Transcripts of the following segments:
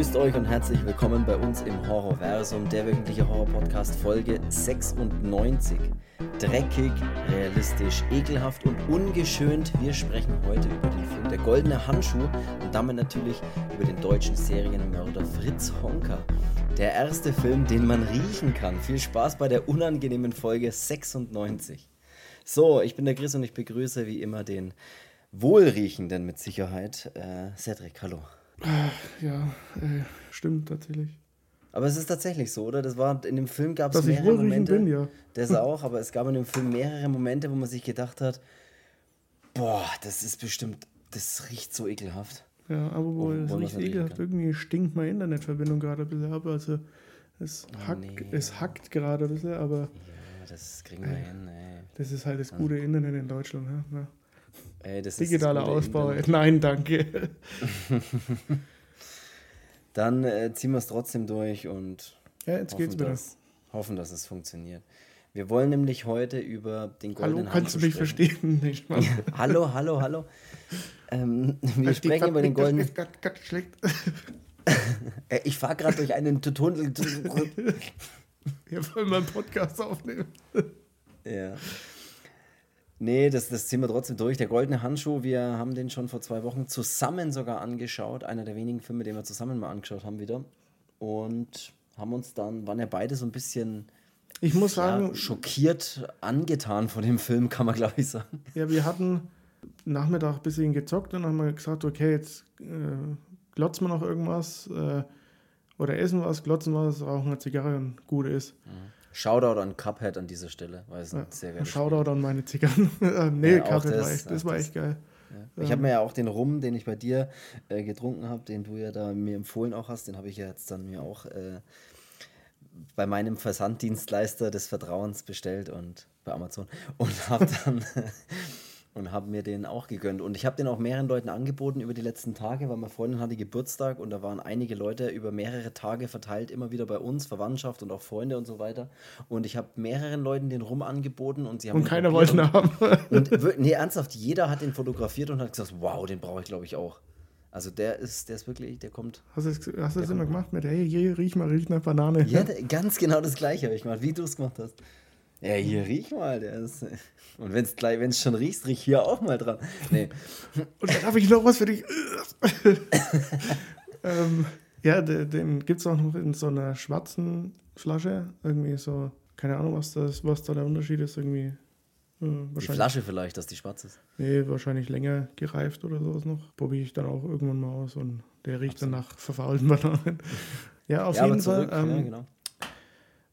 Grüßt euch und herzlich willkommen bei uns im Horrorversum, der wöchentliche Horror-Podcast Folge 96. Dreckig, realistisch, ekelhaft und ungeschönt. Wir sprechen heute über den Film Der Goldene Handschuh und damit natürlich über den deutschen Serienmörder Fritz Honka. Der erste Film, den man riechen kann. Viel Spaß bei der unangenehmen Folge 96. So, ich bin der Chris und ich begrüße wie immer den Wohlriechenden mit Sicherheit, äh, Cedric. Hallo. Ja, äh, stimmt tatsächlich. Aber es ist tatsächlich so, oder? Das war in dem Film gab es mehrere Momente. bin, ja. Das auch, aber es gab in dem Film mehrere Momente, wo man sich gedacht hat, boah, das ist bestimmt, das riecht so ekelhaft. Ja, aber wo wir's riecht ekelhaft, können. irgendwie stinkt meine Internetverbindung gerade ein bisschen ab. Also es, hackt, nee. es hackt gerade ein bisschen, aber Ja, das kriegen wir hin, ey. das ist halt das gute Internet in Deutschland. Ja? Ja. Ey das Digitaler das Ausbau. Nein, danke. Dann äh, ziehen wir es trotzdem durch und Ja, jetzt hoffen, geht's wieder. dass, hoffen, dass es funktioniert. Wir wollen nämlich heute über den Hallo, goldenen kannst du mich sprechen. verstehen? Nicht mal. Hallo, hallo, hallo. Ähm, wir sprechen über den goldenen. Schlecht. Äh, ich fahre gerade durch einen Tunnel. Wir wollen mal einen Podcast aufnehmen. Ja. Nee, das, das ziehen wir trotzdem durch. Der Goldene Handschuh, wir haben den schon vor zwei Wochen zusammen sogar angeschaut. Einer der wenigen Filme, den wir zusammen mal angeschaut haben wieder. Und haben uns dann, waren ja beide so ein bisschen Ich muss ja, sagen, schockiert angetan von dem Film, kann man glaube ich sagen. Ja, wir hatten Nachmittag ein bisschen gezockt und haben wir gesagt, okay, jetzt äh, glotzen wir noch irgendwas äh, oder essen was, glotzen was, rauchen eine Zigarre und gut ist. Shoutout an Cuphead an dieser Stelle, weil es ein sehr geiles Shoutout an meine Zigarren. Äh, nee, Ja, Kaffee das, war echt, das war echt geil. Ja. Ich habe mir ja auch den Rum, den ich bei dir äh, getrunken habe, den du ja da mir empfohlen auch hast, den habe ich ja jetzt dann mir auch äh, bei meinem Versanddienstleister des Vertrauens bestellt und bei Amazon und habe dann und habe mir den auch gegönnt und ich habe den auch mehreren Leuten angeboten über die letzten Tage, weil meine Freundin hatte Geburtstag und da waren einige Leute über mehrere Tage verteilt immer wieder bei uns, Verwandtschaft und auch Freunde und so weiter und ich habe mehreren Leuten den Rum angeboten und sie haben Und keiner wollte ihn haben. und nee, ernsthaft, jeder hat den fotografiert und hat gesagt, wow, den brauche ich glaube ich auch. Also der ist, der ist wirklich, der kommt. Hast du das, hast du das immer gemacht mit, hey, hier, riech mal, riech eine Banane. Ja, ganz genau das gleiche habe ich gemacht, wie du es gemacht hast. Ja, hier riech mal, der ist. Und wenn es gleich, wenn es schon riechst, riech hier auch mal dran. Nee. Und dann habe ich noch was für dich. ähm, ja, de- den gibt es auch noch in so einer schwarzen Flasche. Irgendwie so, keine Ahnung, was, das, was da der Unterschied ist. Irgendwie äh, Die Flasche vielleicht, dass die schwarz ist. nee, wahrscheinlich länger gereift oder sowas noch. Probiere ich dann auch irgendwann mal aus und der riecht dann nach verfaulten Bananen. ja, auf ja, jeden Fall. zurück, ähm, ja, genau.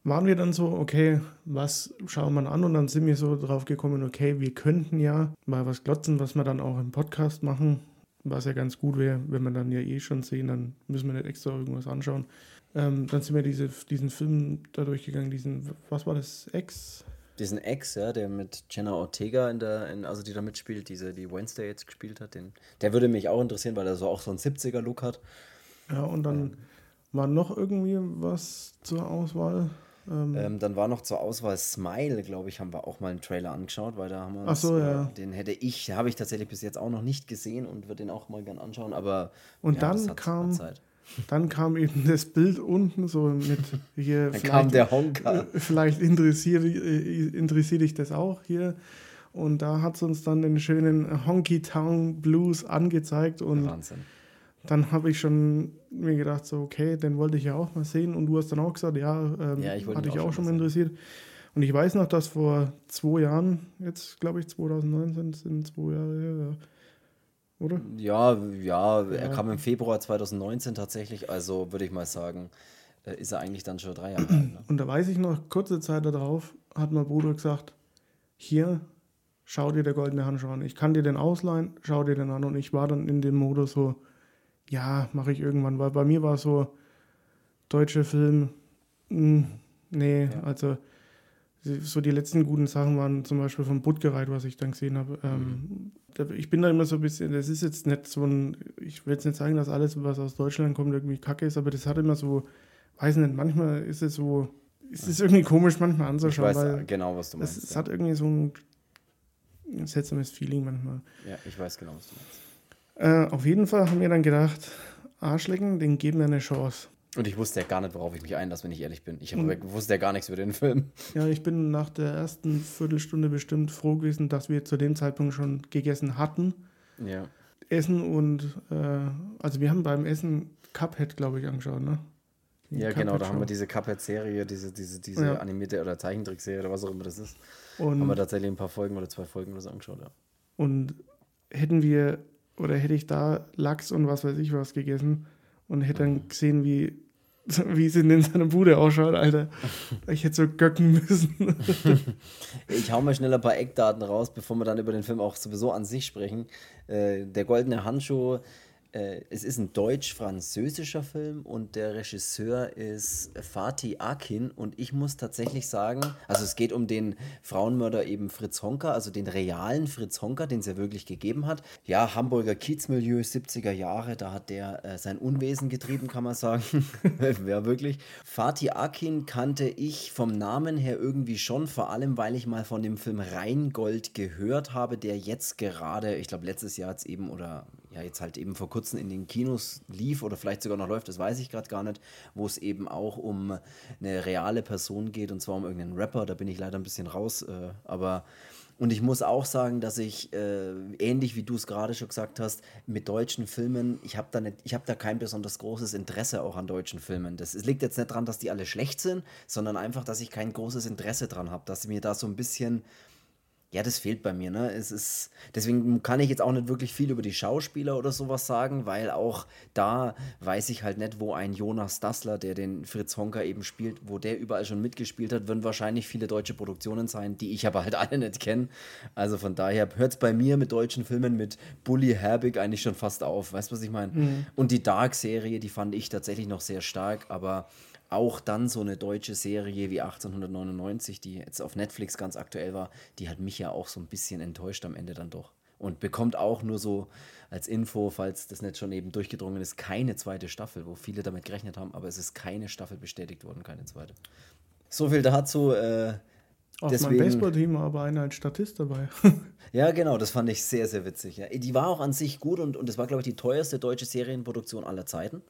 Waren wir dann so, okay, was schauen wir an? Und dann sind wir so drauf gekommen, okay, wir könnten ja mal was glotzen, was wir dann auch im Podcast machen, was ja ganz gut wäre, wenn wir dann ja eh schon sehen, dann müssen wir nicht extra irgendwas anschauen. Ähm, dann sind wir diese, diesen Film da durchgegangen, diesen, was war das, Ex? Diesen Ex, ja, der mit Jenna Ortega in der, in, also die da mitspielt, diese, die Wednesday jetzt gespielt hat, den, der würde mich auch interessieren, weil er so auch so einen 70er-Look hat. Ja, und dann war noch irgendwie was zur Auswahl. Ähm, Ähm, dann war noch zur Auswahl Smile, glaube ich, haben wir auch mal einen Trailer angeschaut, weil da haben wir uns, so, äh, ja. den hätte ich, habe ich tatsächlich bis jetzt auch noch nicht gesehen und würde den auch mal gern anschauen, aber Und ja, dann kam- Zeit. Dann kam eben das Bild unten so mit hier. Dann kam der Honka. Vielleicht interessiert, äh, interessiert dich das auch hier. Und da hat es uns dann den schönen Honky Town Blues angezeigt. Und Wahnsinn. Dann habe ich schon mir gedacht, so, okay, den wollte ich ja auch mal sehen. Und du hast dann auch gesagt, ja, ähm, Ja, ich hatte ich auch auch schon mal interessiert. Und ich weiß noch, dass vor zwei Jahren, jetzt glaube ich 2019, sind zwei Jahre her, ja. oder? Ja, ja, er Ja. kam im Februar 2019 tatsächlich, also würde ich mal sagen, äh, ist er eigentlich dann schon drei Jahre alt. Ne? Und da weiß ich noch, kurze Zeit darauf hat mein Bruder gesagt, hier, schau dir der goldene Handschuh an. Ich kann dir den ausleihen, schau dir den an. Und ich war dann in dem Modus so, ja, mache ich irgendwann. Weil bei mir war es so, deutscher Film, mh, nee, Ja. also so die letzten guten Sachen waren zum Beispiel von Buttgereit, was ich dann gesehen habe. Mhm. Ähm, da- ich bin da immer so ein bisschen, das ist jetzt nicht so ein, ich will jetzt nicht sagen, dass alles, was aus Deutschland kommt, irgendwie kacke ist, aber das hat immer so, weiß nicht, manchmal ist es so, ist es irgendwie komisch manchmal Ich anzuschauen, weiß weil genau, was du es, meinst. es ja. hat irgendwie so ein seltsames Feeling manchmal. ja, ich weiß genau, was du meinst. Äh, auf jeden Fall haben wir dann gedacht, Arschlecken, den geben wir eine Chance. Und ich wusste ja gar nicht, worauf ich mich einlasse, wenn ich ehrlich bin. Ich mhm. wusste ja gar nichts über den Film. Ja, ich bin nach der ersten Viertelstunde bestimmt froh gewesen, dass wir zu dem Zeitpunkt schon gegessen hatten. Ja. Essen und, äh, also wir haben beim Essen Cuphead, glaube ich, angeschaut, ne? Die ja, genau, da haben wir diese Cuphead-Serie, diese, diese, diese ja. animierte oder Zeichentrickserie oder was auch immer das ist. Und haben wir tatsächlich ein paar Folgen oder zwei Folgen oder so angeschaut, ja. Und hätten wir, oder hätte ich da Lachs und was weiß ich was gegessen und hätte dann gesehen, wie, wie es in seiner Bude ausschaut, Alter. Ich hätte so göcken müssen. ich hau mal schnell ein paar Eckdaten raus, bevor wir dann über den Film auch sowieso an sich sprechen. Äh, der Goldene Handschuh äh, es ist ein deutsch-französischer Film und der Regisseur ist Fatih Akin und ich muss tatsächlich sagen, also es geht um den Frauenmörder eben Fritz Honka, also den realen Fritz Honka, den es ja wirklich gegeben hat. Ja, Hamburger Kiezmilieu, 70er Jahre, da hat der äh, sein Unwesen getrieben, kann man sagen. ja, wirklich. Fatih Akin kannte ich vom Namen her irgendwie schon, vor allem weil ich mal von dem Film Rheingold gehört habe, der jetzt gerade, ich glaube letztes Jahr jetzt eben oder ja jetzt halt eben vor kurzem in den Kinos lief oder vielleicht sogar noch läuft, das weiß ich gerade gar nicht, wo es eben auch um eine reale Person geht und zwar um irgendeinen Rapper, da bin ich leider ein bisschen raus, äh, aber und ich muss auch sagen, dass ich, äh, ähnlich wie du es gerade schon gesagt hast, mit deutschen Filmen, ich habe da, hab da kein besonders großes Interesse auch an deutschen Filmen. Das, es liegt jetzt nicht daran, dass die alle schlecht sind, sondern einfach, dass ich kein großes Interesse dran habe, dass mir da so ein bisschen ja, das fehlt bei mir, ne? Es ist, deswegen kann ich jetzt auch nicht wirklich viel über die Schauspieler oder sowas sagen, weil auch da weiß ich halt nicht, wo ein Jonas Dassler, der den Fritz Honka eben spielt, wo der überall schon mitgespielt hat, würden wahrscheinlich viele deutsche Produktionen sein, die ich aber halt alle nicht kenne. Also von daher hört es bei mir mit deutschen Filmen mit Bully Herbig eigentlich schon fast auf. Weißt du, was ich meine? Mhm. Und die Dark-Serie, die fand ich tatsächlich noch sehr stark, aber auch dann so eine deutsche Serie wie 1899, die jetzt auf Netflix ganz aktuell war, die hat mich ja auch so ein bisschen enttäuscht am Ende dann doch. Und bekommt auch nur so als Info, falls das nicht schon eben durchgedrungen ist, keine zweite Staffel, wo viele damit gerechnet haben, aber es ist keine Staffel bestätigt worden, keine zweite. So viel dazu. Äh, Auf deswegen, meinem Baseballteam war aber einer als Statist dabei. ja, genau, das fand ich sehr, sehr witzig. Ja. Die war auch an sich gut und, und das war, glaube ich, die teuerste deutsche Serienproduktion aller Zeiten.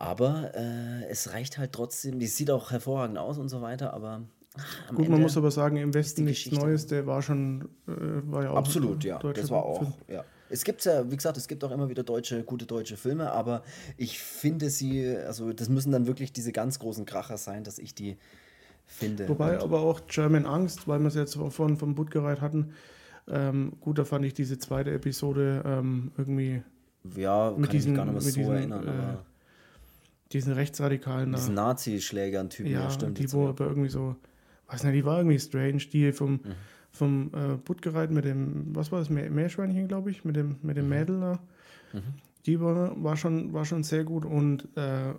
Aber äh, es reicht halt trotzdem, die sieht auch hervorragend aus und so weiter, aber. Ach, Gut, man muss aber sagen, im Westen nichts Neues, der war schon, äh, war ja auch. Absolut, ja. Das war auch, ja. Es gibt ja, wie gesagt, es gibt auch immer wieder deutsche, gute deutsche Filme, aber ich finde sie, also das müssen dann wirklich diese ganz großen Kracher sein, dass ich die finde. Wobei und aber auch German Angst, weil wir es jetzt vorhin vom Buttgereit hatten, ähm, gut, da fand ich diese zweite Episode ähm, irgendwie. Ja, kann diesen, ich gar nicht mehr so diesen, erinnern, äh, aber diesen rechtsradikalen. Diesen Nazi-Schlägern-Typen, ja, ja, stimmt. Die, wo aber irgendwie so, weiß nicht, die war irgendwie strange, die vom, mhm. vom äh, Buttgereit mit dem, was war das, Meerschweinchen, glaube ich, mit dem, mit dem mhm. Mädel da. Mhm. Die war, war, schon, war schon sehr gut und äh,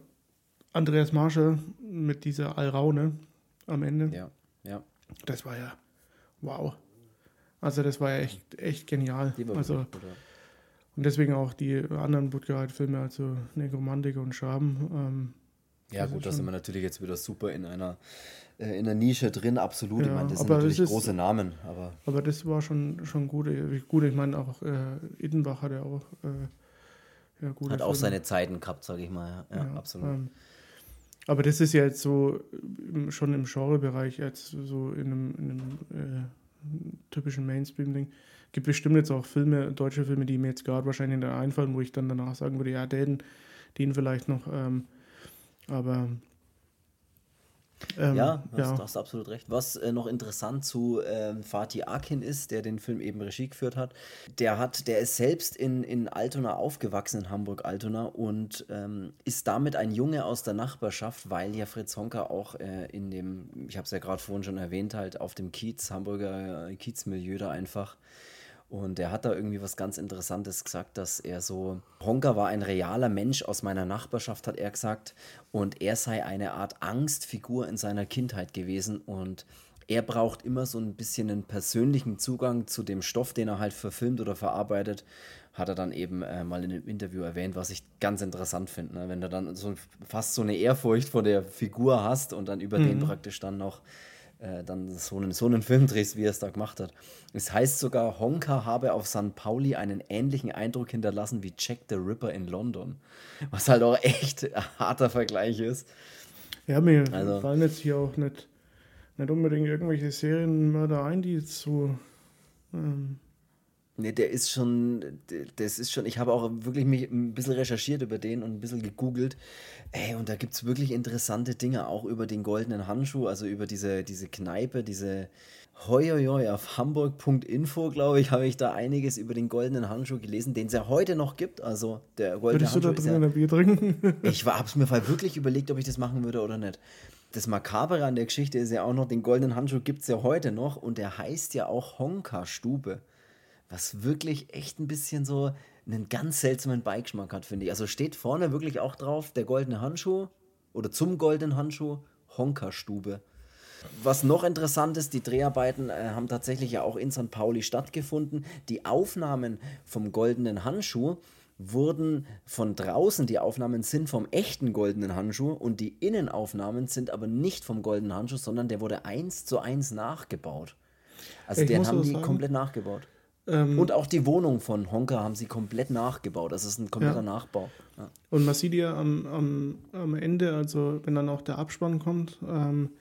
Andreas Marschall mit dieser Alraune am Ende. Ja, ja. Das war ja wow. Also das war ja echt, echt genial. also, gut, ja. Und deswegen auch die anderen Budgereit-Filme, also Negromantiker und Schaben. Ähm, ja, gut, da sind wir natürlich jetzt wieder super in einer, äh, in einer Nische drin, absolut. Ja, ich meine, das sind natürlich ist, große Namen. Aber, aber das war schon, schon gut. gut. Ich meine, auch äh, Idenbach hat ja auch äh, ja, Hat auch seine Zeiten gehabt, sage ich mal. Ja, ja absolut. Ähm, aber das ist ja jetzt so schon im Genrebereich, jetzt so in einem, in einem äh, typischen Mainstream-Ding gibt bestimmt jetzt auch Filme, deutsche Filme, die mir jetzt gerade wahrscheinlich da einfallen, wo ich dann danach sagen würde, ja, den, den vielleicht noch. Ähm, aber ähm, ja, hast, ja. hast absolut recht. Was äh, noch interessant zu ähm, Fatih Akin ist, der den Film eben Regie geführt hat, der hat, der ist selbst in, in Altona aufgewachsen, in Hamburg-Altona und ähm, ist damit ein Junge aus der Nachbarschaft, weil ja Fritz Honka auch äh, in dem, ich habe es ja gerade vorhin schon erwähnt, halt auf dem Kiez, Hamburger äh, Kiezmilieu da einfach und er hat da irgendwie was ganz Interessantes gesagt, dass er so, Honka war ein realer Mensch aus meiner Nachbarschaft, hat er gesagt. Und er sei eine Art Angstfigur in seiner Kindheit gewesen. Und er braucht immer so ein bisschen einen persönlichen Zugang zu dem Stoff, den er halt verfilmt oder verarbeitet. Hat er dann eben äh, mal in einem Interview erwähnt, was ich ganz interessant finde. Ne? Wenn du dann so fast so eine Ehrfurcht vor der Figur hast und dann über mhm. den praktisch dann noch äh, dann so einen, so einen Film drehst, wie er es da gemacht hat. Es heißt sogar, Honka habe auf St. Pauli einen ähnlichen Eindruck hinterlassen wie Jack the Ripper in London. Was halt auch echt ein harter Vergleich ist. Ja, mir also, fallen jetzt hier auch nicht, nicht unbedingt irgendwelche Serienmörder ein, die jetzt so. Ähm Nee, der ist schon, das ist schon, ich habe auch wirklich mich ein bisschen recherchiert über den und ein bisschen gegoogelt. Ey, und da gibt es wirklich interessante Dinge, auch über den goldenen Handschuh, also über diese, diese Kneipe, diese Hoi, auf hamburg.info, glaube ich, habe ich da einiges über den goldenen Handschuh gelesen, den es ja heute noch gibt. Also der goldene Würdest Handschuh. du da drin ja, ein Bier trinken? ich habe es mir wirklich überlegt, ob ich das machen würde oder nicht. Das Makabere an der Geschichte ist ja auch noch, den goldenen Handschuh gibt es ja heute noch und der heißt ja auch Honka-Stube was wirklich echt ein bisschen so einen ganz seltsamen Beigeschmack hat, finde ich. Also steht vorne wirklich auch drauf, der goldene Handschuh oder zum goldenen Handschuh, Honkerstube. Was noch interessant ist, die Dreharbeiten äh, haben tatsächlich ja auch in St. Pauli stattgefunden. Die Aufnahmen vom goldenen Handschuh wurden von draußen, die Aufnahmen sind vom echten goldenen Handschuh und die Innenaufnahmen sind aber nicht vom goldenen Handschuh, sondern der wurde eins zu eins nachgebaut. Also ich den haben die sagen, komplett nachgebaut. Ähm, und auch die Wohnung von Honka haben sie komplett nachgebaut. Das ist ein kompletter ja. Nachbau. Ja. Und man sieht ja am, am, am Ende, also wenn dann auch der Abspann kommt, ähm,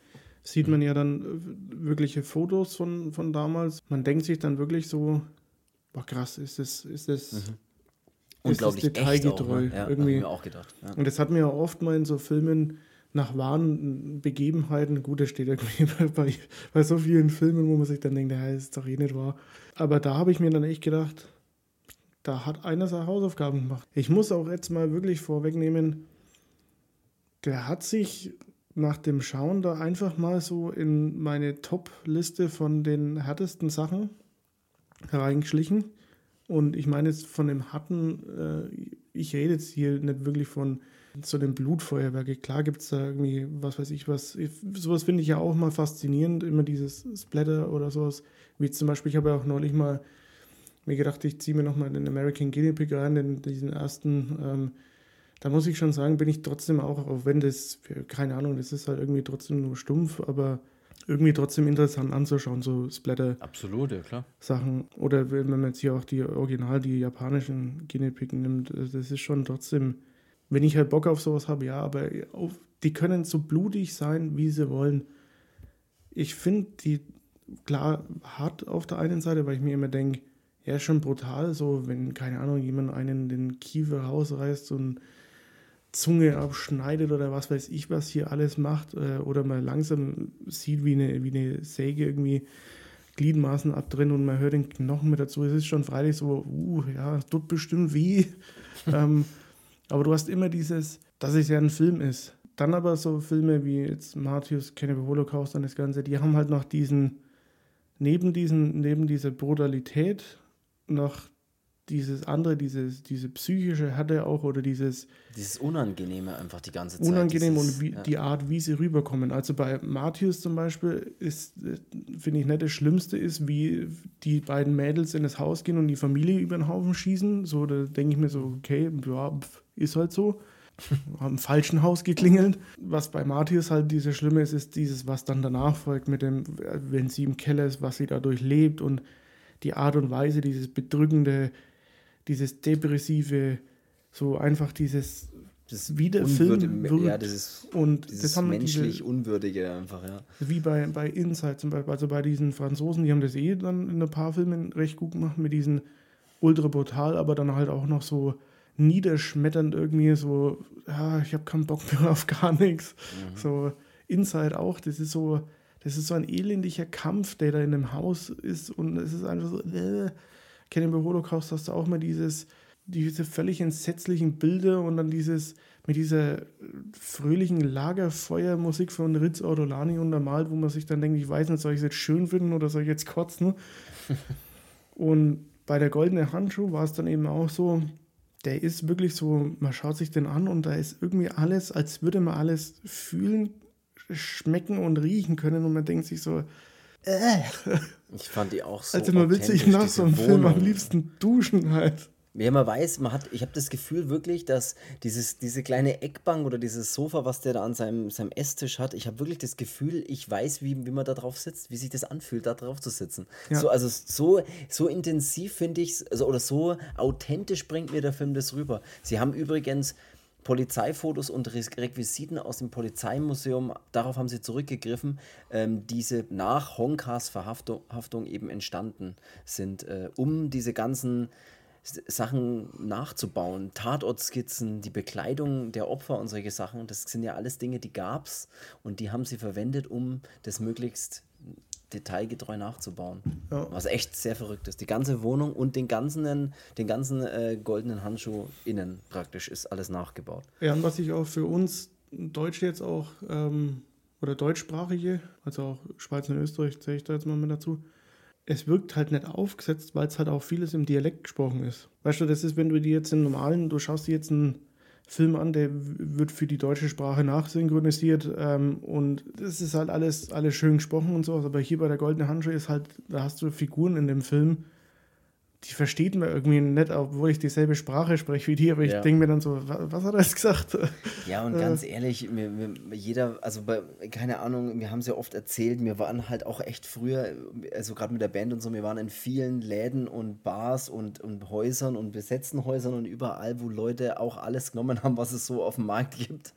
sieht man ja dann wirkliche Fotos von, von damals. Man denkt sich dann wirklich so, boah krass, ist das, ist das, mhm. Unglaublich ist das detailgetreu. Auch, ne? ja, irgendwie. Mir auch gedacht. Und das hat mir ja oft mal in so Filmen nach wahren Begebenheiten, gut, das steht irgendwie bei, bei so vielen Filmen, wo man sich dann denkt, ja, ist doch eh nicht wahr. Aber da habe ich mir dann echt gedacht, da hat einer seine Hausaufgaben gemacht. Ich muss auch jetzt mal wirklich vorwegnehmen, der hat sich nach dem Schauen da einfach mal so in meine Top-Liste von den härtesten Sachen hereingeschlichen. Und ich meine jetzt von dem harten, äh, ich rede jetzt hier nicht wirklich von so dem Blutfeuerwerk. Klar gibt es da irgendwie, was weiß ich was. Sowas finde ich ja auch mal faszinierend, immer dieses Splatter oder sowas. Wie zum Beispiel, ich habe ja auch neulich mal mir gedacht, ich ziehe mir nochmal den American Guinea Pig rein, den, diesen ersten. Ähm, da muss ich schon sagen, bin ich trotzdem auch, auch wenn das, keine Ahnung, das ist halt irgendwie trotzdem nur stumpf, aber irgendwie trotzdem interessant anzuschauen, so Splatter. Absolut, ja klar. Sachen. Oder wenn man jetzt hier auch die Original, die japanischen Guinea Pig nimmt, das ist schon trotzdem wenn ich halt Bock auf sowas habe, ja, aber auf, die können so blutig sein, wie sie wollen. Ich finde die klar hart auf der einen Seite, weil ich mir immer denke, ja, schon brutal, so wenn, keine Ahnung, jemand einen den Kiefer rausreißt und Zunge abschneidet oder was weiß ich, was hier alles macht, äh, oder man langsam sieht, wie eine, wie eine Säge irgendwie Gliedmaßen abtrennen und man hört den Knochen mit dazu. Es ist schon freilich so, uh, ja, tut bestimmt weh. ähm, aber du hast immer dieses, dass es ja ein Film ist. Dann aber so Filme wie jetzt Martius, Cannibal Holocaust und das Ganze, die haben halt noch diesen, neben diesen, neben dieser Brutalität noch dieses andere, dieses, diese psychische Härte auch oder dieses. Dieses Unangenehme einfach die ganze Zeit. Unangenehm dieses, und wie, ja. die Art, wie sie rüberkommen. Also bei Martius zum Beispiel ist, finde ich nicht, das Schlimmste ist, wie die beiden Mädels in das Haus gehen und die Familie über den Haufen schießen. So, da denke ich mir so, okay, ja, ist halt so. Haben im falschen Haus geklingelt. Was bei Martius halt dieses Schlimme ist, ist dieses, was dann danach folgt mit dem, wenn sie im Keller ist, was sie dadurch lebt und die Art und Weise, dieses bedrückende, dieses depressive, so einfach dieses das wieder Film wird, ja, ist und das haben menschlich diese, Unwürdige einfach, ja. Wie bei, bei Inside zum Beispiel, also bei diesen Franzosen, die haben das eh dann in ein paar Filmen recht gut gemacht mit diesen ultra brutal, aber dann halt auch noch so niederschmetternd irgendwie so, ja, ich habe keinen Bock mehr auf gar nichts. Mhm. So Inside auch, das ist so, das ist so ein elendiger Kampf, der da in einem Haus ist und es ist einfach so, äh, Cannibal Holocaust hast du auch mal dieses, diese völlig entsetzlichen Bilder und dann dieses, mit dieser fröhlichen Lagerfeuermusik von Ritz Ortolani untermalt, wo man sich dann denkt, ich weiß nicht, soll ich es jetzt schön finden oder soll ich jetzt kotzen? und bei der Goldene Handschuh war es dann eben auch so, der ist wirklich so, man schaut sich den an und da ist irgendwie alles, als würde man alles fühlen, schmecken und riechen können und man denkt sich so, äh. Ich fand die auch so. Also man will sich nach so einem Film am liebsten duschen halt. Ja, man weiß, man hat, ich habe das Gefühl wirklich, dass dieses, diese kleine Eckbank oder dieses Sofa, was der da an seinem, seinem Esstisch hat, ich habe wirklich das Gefühl, ich weiß, wie, wie man da drauf sitzt, wie sich das anfühlt, da drauf zu sitzen. Ja. So, also so, so intensiv finde ich es, also, oder so authentisch bringt mir der Film das rüber. Sie haben übrigens Polizeifotos und Requisiten aus dem Polizeimuseum, darauf haben sie zurückgegriffen, ähm, diese nach Honkas Verhaftung Haftung eben entstanden sind, äh, um diese ganzen Sachen nachzubauen. Tatortskizzen, die Bekleidung der Opfer und solche Sachen, das sind ja alles Dinge, die gab es und die haben sie verwendet, um das möglichst detailgetreu nachzubauen. Ja. Was echt sehr verrückt ist. Die ganze Wohnung und den ganzen, den ganzen äh, goldenen Handschuh innen praktisch ist alles nachgebaut. Ja, und was ich auch für uns Deutsche jetzt auch, ähm, oder Deutschsprachige, also auch Schweiz und Österreich zähle ich da jetzt mal mit dazu, es wirkt halt nicht aufgesetzt, weil es halt auch vieles im Dialekt gesprochen ist. Weißt du, das ist, wenn du dir jetzt im normalen, du schaust dir jetzt einen Film an, der wird für die deutsche Sprache nachsynchronisiert ähm, und das ist halt alles, alles schön gesprochen und so, aber hier bei der Goldene Handschuhe ist halt, da hast du Figuren in dem Film, die versteht man irgendwie nicht, obwohl ich dieselbe Sprache spreche wie die, aber ich ja. denke mir dann so, was, hat er jetzt gesagt? Ja, und äh. ganz ehrlich, mir, mir, jeder, also bei, keine Ahnung, wir haben es ja oft erzählt, wir waren halt auch echt früher, also gerade mit der Band und so, wir waren in vielen Läden und Bars und, und Häusern und besetzten Häusern und überall, wo Leute auch alles genommen haben, was es so auf dem Markt gibt.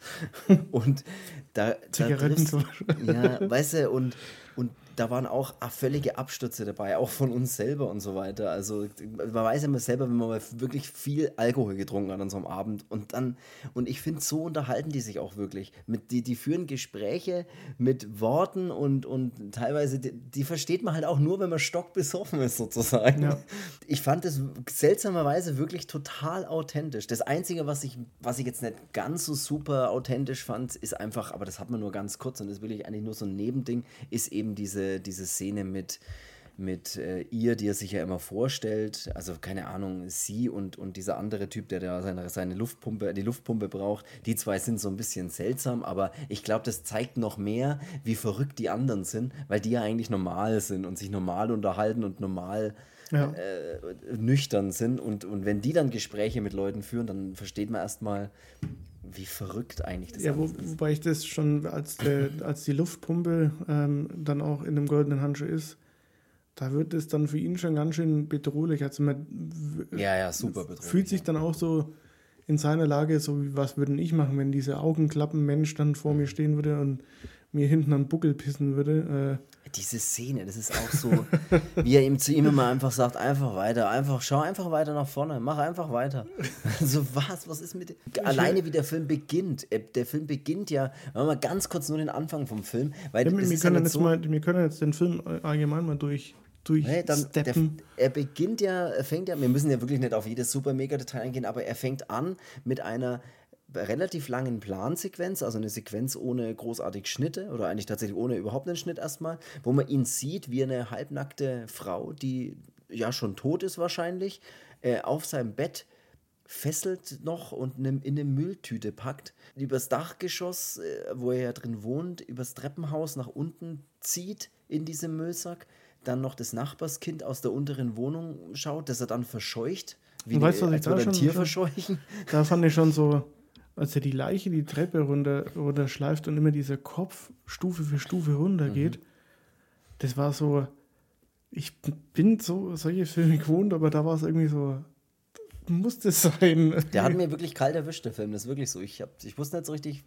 und da. Zigaretten da zum Beispiel. Ja, weißt du, und, und da waren auch völlige Abstürze dabei, auch von uns selber und so weiter. Also man weiß ja immer selber, wenn man mal wirklich viel Alkohol getrunken hat an so einem Abend und dann, und ich finde, so unterhalten die sich auch wirklich. Mit, die, die führen Gespräche mit Worten und, und teilweise, die, die versteht man halt auch nur, wenn man stockbesoffen ist sozusagen. Ja. Ich fand das seltsamerweise wirklich total authentisch. Das Einzige, was ich, was ich jetzt nicht ganz so super authentisch fand, ist einfach, aber das hat man nur ganz kurz und das will ich eigentlich nur so ein Nebending, ist eben diese diese, diese Szene mit, mit äh, ihr, die er sich ja immer vorstellt. Also keine Ahnung, sie und, und dieser andere Typ, der da seine, seine Luftpumpe, die Luftpumpe braucht, die zwei sind so ein bisschen seltsam, aber ich glaube, das zeigt noch mehr, wie verrückt die anderen sind, weil die ja eigentlich normal sind und sich normal unterhalten und normal ja. äh, nüchtern sind. Und, und wenn die dann Gespräche mit Leuten führen, dann versteht man erstmal, wie verrückt eigentlich das ja, wo, ist. Wobei ich das schon, als, der, als die Luftpumpe ähm, dann auch in dem goldenen Handschuh ist, da wird es dann für ihn schon ganz schön bedrohlich. Also man ja, ja, super bedrohlich. Fühlt sich dann auch so in seiner Lage, so wie was würden ich machen, wenn diese Augenklappen-Mensch dann vor mir stehen würde und mir hinten an Buckel pissen würde. Äh, diese Szene, das ist auch so, wie er ihm zu ihm immer einfach sagt, einfach weiter, einfach, schau einfach weiter nach vorne, mach einfach weiter. Also was, was ist mit, alleine wie der Film beginnt, äh, der Film beginnt ja, machen wir mal ganz kurz nur den Anfang vom Film, weil ja, wir, können ja jetzt so, mal, wir können jetzt den Film allgemein mal durch, durch nee, dann, der, er beginnt ja, er fängt ja, wir müssen ja wirklich nicht auf jedes super mega Detail eingehen, aber er fängt an mit einer relativ langen Plansequenz, also eine Sequenz ohne großartig Schnitte oder eigentlich tatsächlich ohne überhaupt einen Schnitt erstmal, wo man ihn sieht, wie eine halbnackte Frau, die ja schon tot ist wahrscheinlich, äh, auf seinem Bett fesselt noch und in eine Mülltüte packt, übers Dachgeschoss, äh, wo er ja drin wohnt, übers Treppenhaus nach unten zieht in diesem Müllsack, dann noch das Nachbarskind aus der unteren Wohnung schaut, das er dann verscheucht, wie weißt, die, was ich da schon, Tier verscheuchen. Da fand ich schon so, als er die Leiche die Treppe runter, runter schleift und immer dieser Kopf Stufe für Stufe runtergeht, mhm. das war so, ich bin so solche Filme gewohnt, aber da war es irgendwie so, muss das sein. Der hat mir wirklich kalt erwischt, der Film, das ist wirklich so. Ich, hab, ich wusste nicht so richtig,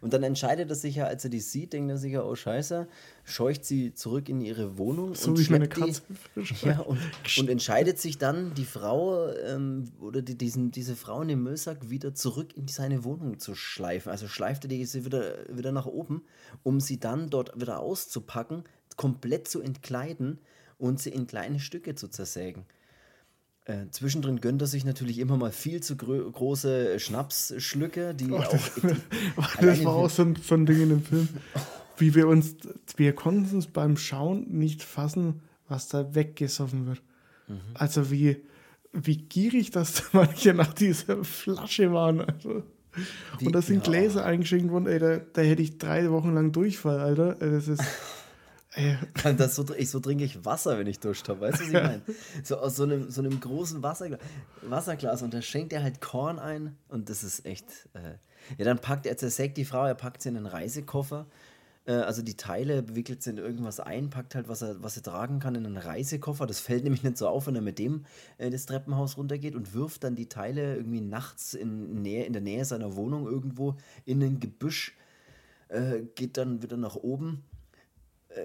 und dann entscheidet er sich ja, als er die sieht, denkt er sich ja, oh Scheiße, scheucht sie zurück in ihre Wohnung so und Katze. Die, ja, und, und, entscheidet sich dann, die Frau ähm, oder die, diesen, diese Frau in dem Müllsack wieder zurück in seine Wohnung zu schleifen. Also schleift er die sie wieder, wieder nach oben, um sie dann dort wieder auszupacken, komplett zu entkleiden und sie in kleine Stücke zu zersägen. Äh, zwischendrin gönnt er sich natürlich immer mal viel zu große Schnapsschlücke, die oh, auch. Das, das war auch so ein, so ein Ding in dem Film. Wie wir uns, wir konnten uns beim Schauen nicht fassen, was da weggesoffen wird. Mhm. Also wie, wie gierig das manche nach dieser Flasche waren. Also. Wie, und da sind ja. Gläser eingeschenkt worden, ey, da, da hätte ich drei Wochen lang Durchfall, Alter. Das ist. Das so, ich, so trinke ich Wasser, wenn ich duscht habe. Weißt du, was ich meine? So aus so einem, so einem großen Wasserglas, Wasserglas und da schenkt er halt Korn ein und das ist echt. Äh ja, dann packt er, zersägt die Frau, er packt sie in einen Reisekoffer. Äh, also die Teile wickelt sie in irgendwas ein, packt halt, was er, was er tragen kann, in einen Reisekoffer. Das fällt nämlich nicht so auf, wenn er mit dem äh, das Treppenhaus runtergeht und wirft dann die Teile irgendwie nachts in, Nähe, in der Nähe seiner Wohnung irgendwo in ein Gebüsch, äh, geht dann wieder nach oben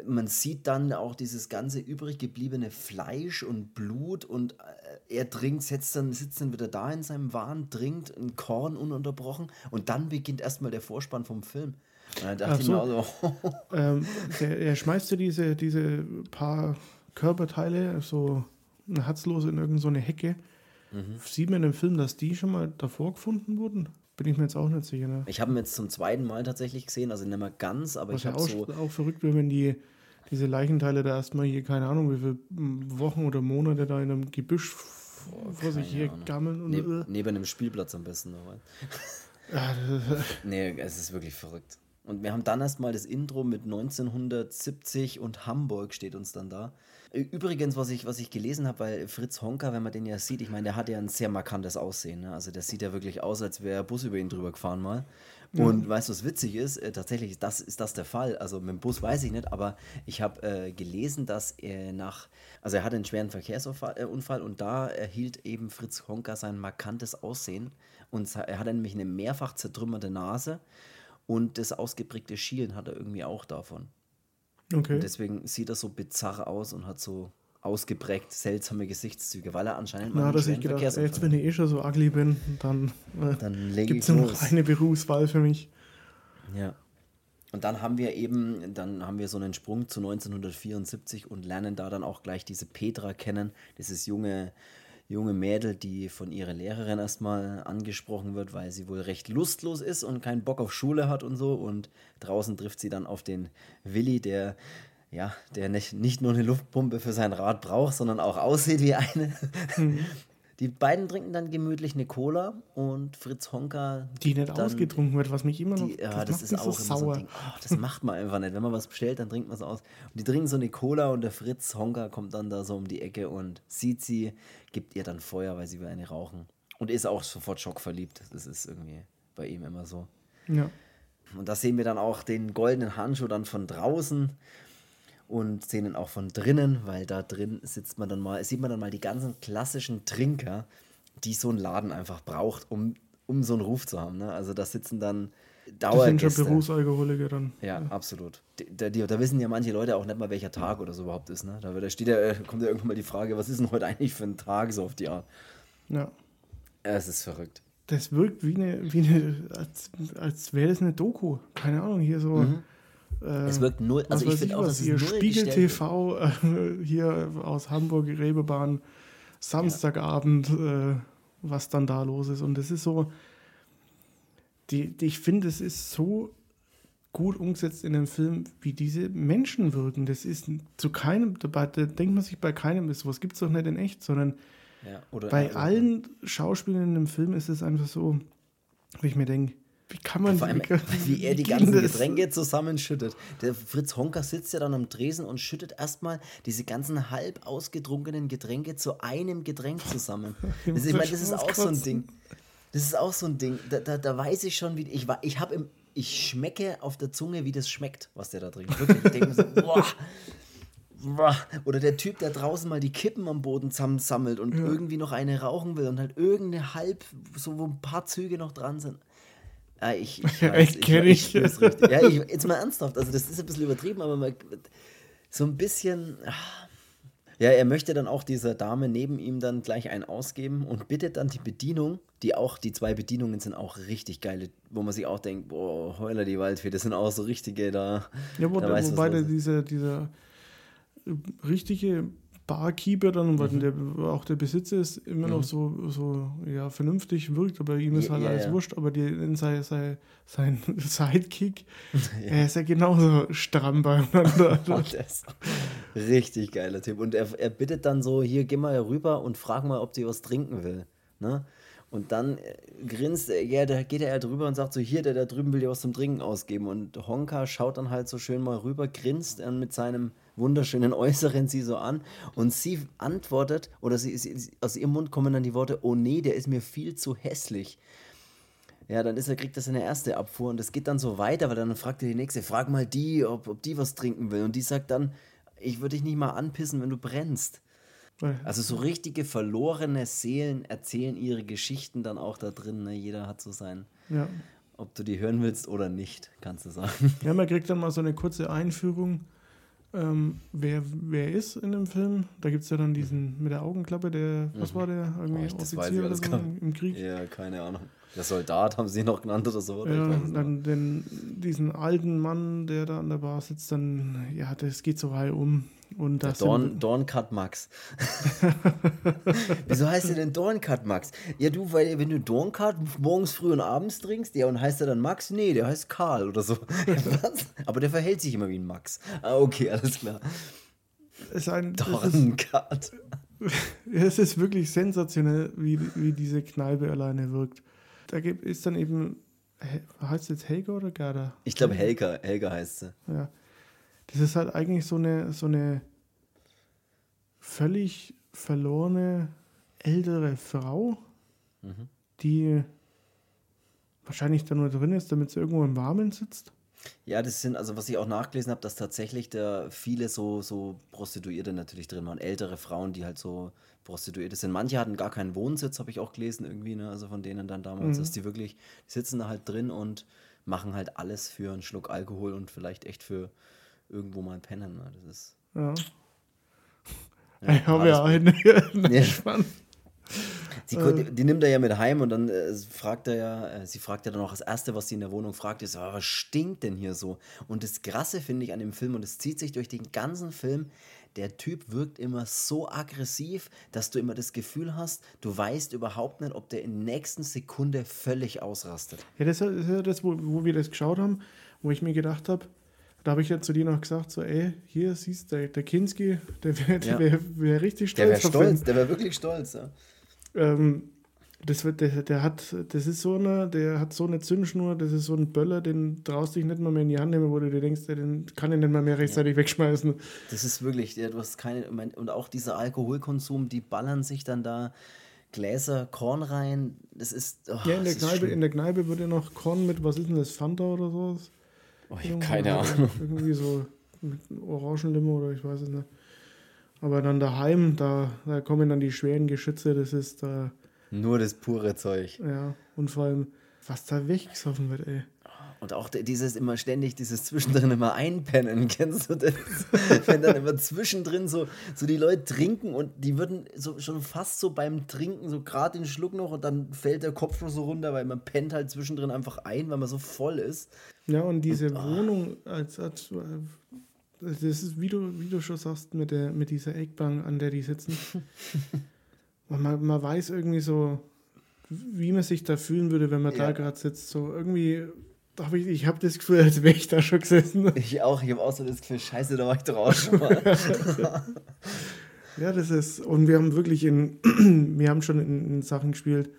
man sieht dann auch dieses ganze übrig gebliebene Fleisch und Blut und äh, er trinkt, setzt dann, sitzt dann wieder da in seinem Wahn, trinkt ein Korn ununterbrochen und dann beginnt erstmal der Vorspann vom Film. Und dann dachte so. ich mir also, ähm, der, er schmeißt ja diese, diese paar Körperteile so herzlos in irgendeine so Hecke. Mhm. Sieht man im Film, dass die schon mal davor gefunden wurden? Bin ich mir jetzt auch nicht sicher. Ne? Ich habe ihn jetzt zum zweiten Mal tatsächlich gesehen, also nicht mehr ganz, aber Was ich habe auch, so. auch verrückt wenn die, diese Leichenteile da erstmal hier, keine Ahnung, wie viele Wochen oder Monate da in einem Gebüsch vor, vor sich hier Ahnung. gammeln. Und, Neb, äh. Neben einem Spielplatz am besten noch. ja, nee, es ist wirklich verrückt. Und wir haben dann erstmal das Intro mit 1970 und Hamburg steht uns dann da. Übrigens, was ich, was ich gelesen habe, weil Fritz Honka, wenn man den ja sieht, ich meine, der hat ja ein sehr markantes Aussehen. Ne? Also der sieht ja wirklich aus, als wäre ein Bus über ihn drüber gefahren mal. Und ja. weißt du, was witzig ist? Äh, tatsächlich das, ist das der Fall. Also mit dem Bus weiß ich nicht, aber ich habe äh, gelesen, dass er nach, also er hatte einen schweren Verkehrsunfall äh, und da erhielt eben Fritz Honka sein markantes Aussehen. Und er hatte nämlich eine mehrfach zertrümmerte Nase und das ausgeprägte Schielen hat er irgendwie auch davon. Okay. Und deswegen sieht er so bizarr aus und hat so ausgeprägt seltsame Gesichtszüge, weil er anscheinend Na, dass ich gedacht, jetzt wenn ich eh schon so ugly bin, dann, äh, dann gibt es noch eine Berufswahl für mich. Ja. Und dann haben wir eben, dann haben wir so einen Sprung zu 1974 und lernen da dann auch gleich diese Petra kennen, dieses junge junge Mädel, die von ihrer Lehrerin erstmal angesprochen wird, weil sie wohl recht lustlos ist und keinen Bock auf Schule hat und so. Und draußen trifft sie dann auf den Willi, der ja, der nicht, nicht nur eine Luftpumpe für sein Rad braucht, sondern auch aussieht wie eine. Die beiden trinken dann gemütlich eine Cola und Fritz Honka. Die nicht dann, ausgetrunken wird, was mich immer noch. Die, ja, das, das ist auch so sauer. So ein Ding. Oh, das macht man einfach nicht. Wenn man was bestellt, dann trinkt man es aus. Und die trinken so eine Cola und der Fritz Honka kommt dann da so um die Ecke und sieht sie, gibt ihr dann Feuer, weil sie will eine rauchen. Und ist auch sofort schockverliebt. Das ist irgendwie bei ihm immer so. Ja. Und da sehen wir dann auch den goldenen Handschuh dann von draußen und sehen ihn auch von drinnen, weil da drin sitzt man dann mal, sieht man dann mal die ganzen klassischen Trinker, die so ein Laden einfach braucht, um, um so einen Ruf zu haben. Ne? Also da sitzen dann Dauergäste. Das sind schon Berufsalkoholiker dann. Ja, ja. absolut. Da, die, da, wissen ja manche Leute auch nicht mal, welcher Tag oder so überhaupt ist. Ne? Da, da steht ja, äh, kommt ja irgendwann mal die Frage, was ist denn heute eigentlich für ein Tag so auf die Art? Ja. Es ist verrückt. Das wirkt wie eine, wie eine als, als wäre das eine Doku. Keine Ahnung, hier so. Mhm es wirkt null, also ich finde auch, dass hier Spiegel TV äh, hier aus Hamburg, Rebebahn, Samstagabend, ja. äh, was dann da los ist. Und das ist so, die, die ich finde, es ist so gut umgesetzt in dem Film, wie diese Menschen wirken. Das ist zu keinem, da denkt man sich bei keinem, das sowas gibt es doch nicht in echt, sondern ja, bei allen Schauspielern in dem Film ist es einfach so, wie ich mir denke, wie kann man Vor allem, wie, er die ganzen das? Getränke zusammenschüttet. Der Fritz Honka sitzt ja dann am Tresen und schüttet erstmal diese ganzen halb ausgetrunkenen Getränke zu einem Getränk zusammen. Das, ich meine, das ist auch so ein Ding. Das ist auch so ein Ding. Da, da, da weiß ich schon, wie ich war. Ich habe ich schmecke auf der Zunge, wie das schmeckt, was der da trinkt. Wirklich, ich denke so, boah. Oder der Typ, der draußen mal die Kippen am Boden zusammensammelt und ja. irgendwie noch eine rauchen will und halt irgendeine halb, so wo ein paar Züge noch dran sind. Ah, ich, ich, weiß, ich, kenne ich. ich, ich ja, ich, jetzt mal ernsthaft, also das ist ein bisschen übertrieben, aber mal, so ein bisschen. Ah. Ja, er möchte dann auch dieser Dame neben ihm dann gleich einen ausgeben und bittet dann die Bedienung, die auch, die zwei Bedienungen sind auch richtig geile, wo man sich auch denkt, boah, Heuler die Waldfee, das sind auch so richtige da. Ja, wo, da wobei der, diese, dieser richtige Barkeeper dann, weil mhm. der, auch der Besitzer ist immer mhm. noch so, so ja, vernünftig wirkt, aber ihm ist halt ja, alles ja. wurscht, aber die, sein, sein, sein Sidekick, ja. er ist ja genauso stramm beieinander. Oh, richtig geiler Typ. Und er, er bittet dann so, hier, geh mal rüber und frag mal, ob sie was trinken will. Ne? Und dann äh, grinst er, ja, da geht er halt rüber und sagt so, hier, der da drüben will dir was zum Trinken ausgeben. Und Honka schaut dann halt so schön mal rüber, grinst dann mit seinem wunderschönen Äußeren sie so an und sie antwortet, oder sie, sie, aus ihrem Mund kommen dann die Worte, oh nee, der ist mir viel zu hässlich. Ja, dann ist er, kriegt er seine erste Abfuhr und das geht dann so weiter, weil dann fragt er die nächste, frag mal die, ob, ob die was trinken will. Und die sagt dann, ich würde dich nicht mal anpissen, wenn du brennst. Also so richtige verlorene Seelen erzählen ihre Geschichten dann auch da drin. Ne? Jeder hat so sein. Ja. Ob du die hören willst oder nicht, kannst du sagen. Ja, man kriegt dann mal so eine kurze Einführung, ähm, wer, wer ist in dem Film. Da gibt es ja dann diesen mit der Augenklappe, der, was mhm. war der? Irgendwie oh, Offizier oder so im Krieg? Ja, keine Ahnung. Der Soldat haben sie noch genannt oder so. Oder ja, dann den, diesen alten Mann, der da an der Bar sitzt, dann, ja, das geht so weit um. Und das Dorn, Dorncut Max. Wieso heißt er denn Dorncut Max? Ja, du, weil wenn du Dorncut morgens früh und abends trinkst, ja, und heißt er dann Max? Nee, der heißt Karl oder so. Was? Aber der verhält sich immer wie ein Max. Ah, okay, alles klar. Ist ein Dorncut. Es ist wirklich sensationell, wie, wie diese Kneipe alleine wirkt. Da ist dann eben, heißt es jetzt Helga oder Gerda? Ich glaube Helga, Helga heißt sie. Ja das ist halt eigentlich so eine, so eine völlig verlorene ältere Frau, mhm. die wahrscheinlich da nur drin ist, damit sie irgendwo im Warmen sitzt. Ja, das sind, also was ich auch nachgelesen habe, dass tatsächlich da viele so, so Prostituierte natürlich drin waren. Ältere Frauen, die halt so Prostituierte sind. Manche hatten gar keinen Wohnsitz, habe ich auch gelesen irgendwie, ne? Also von denen dann damals, mhm. dass die wirklich, die sitzen da halt drin und machen halt alles für einen Schluck Alkohol und vielleicht echt für irgendwo mal pennen. Ne? Das ist. Ja. ja ich habe ja eine. ja. Sie, die, die, nimmt er ja mit heim und dann äh, fragt er ja, äh, sie fragt ja dann auch das Erste, was sie in der Wohnung fragt, ist, was stinkt denn hier so? Und das Krasse finde ich an dem Film und es zieht sich durch den ganzen Film, der Typ wirkt immer so aggressiv, dass du immer das Gefühl hast, du weißt überhaupt nicht, ob der in der nächsten Sekunde völlig ausrastet. Ja, das ist ja das, wo, wo wir das geschaut haben, wo ich mir gedacht habe, da habe ich ja zu dir noch gesagt, so, ey, hier siehst du, der, der Kinski, der wäre ja. wär, wär richtig stolz. Der wäre stolz, der wäre wirklich stolz, ja. Ähm, das wird, der, der hat, das ist so eine, der hat so eine Zündschnur, das ist so ein Böller, den traust dich nicht mal mehr in die Hand nehmen, wo du dir denkst, den kann ich nicht mal mehr rechtzeitig ja. wegschmeißen. Das ist wirklich, ja, du hast keine, und auch dieser Alkoholkonsum, die ballern sich dann da Gläser Korn rein, das ist, oh, Ja, in der, Kneipe, in der Kneipe wird ja noch Korn mit, was ist denn das, Fanta oder sowas? Oh, ich habe keine Ahnung. Irgendwie so mit Orangenlimo oder ich weiß es nicht. Aber dann daheim, da, da kommen dann die schweren Geschütze, das ist da. Nur das pure Zeug. Ja, und vor allem, was da weggesoffen wird, ey. Und auch dieses immer ständig, dieses zwischendrin immer einpennen, kennst du das? Wenn dann immer zwischendrin so, so die Leute trinken und die würden so schon fast so beim Trinken so gerade den Schluck noch und dann fällt der Kopf nur so runter, weil man pennt halt zwischendrin einfach ein, weil man so voll ist. Ja, und diese und, oh. Wohnung, als, als, das ist, wie du, wie du schon sagst, mit, der, mit dieser Eckbank, an der die sitzen. man, man weiß irgendwie so, wie man sich da fühlen würde, wenn man ja. da gerade sitzt. So irgendwie hab ich, ich habe das Gefühl, als wäre ich da schon gesessen. Ich auch, ich habe auch so das Gefühl, scheiße, da war ich mal. ja, das ist, und wir haben wirklich in, wir haben schon in, in Sachen gespielt,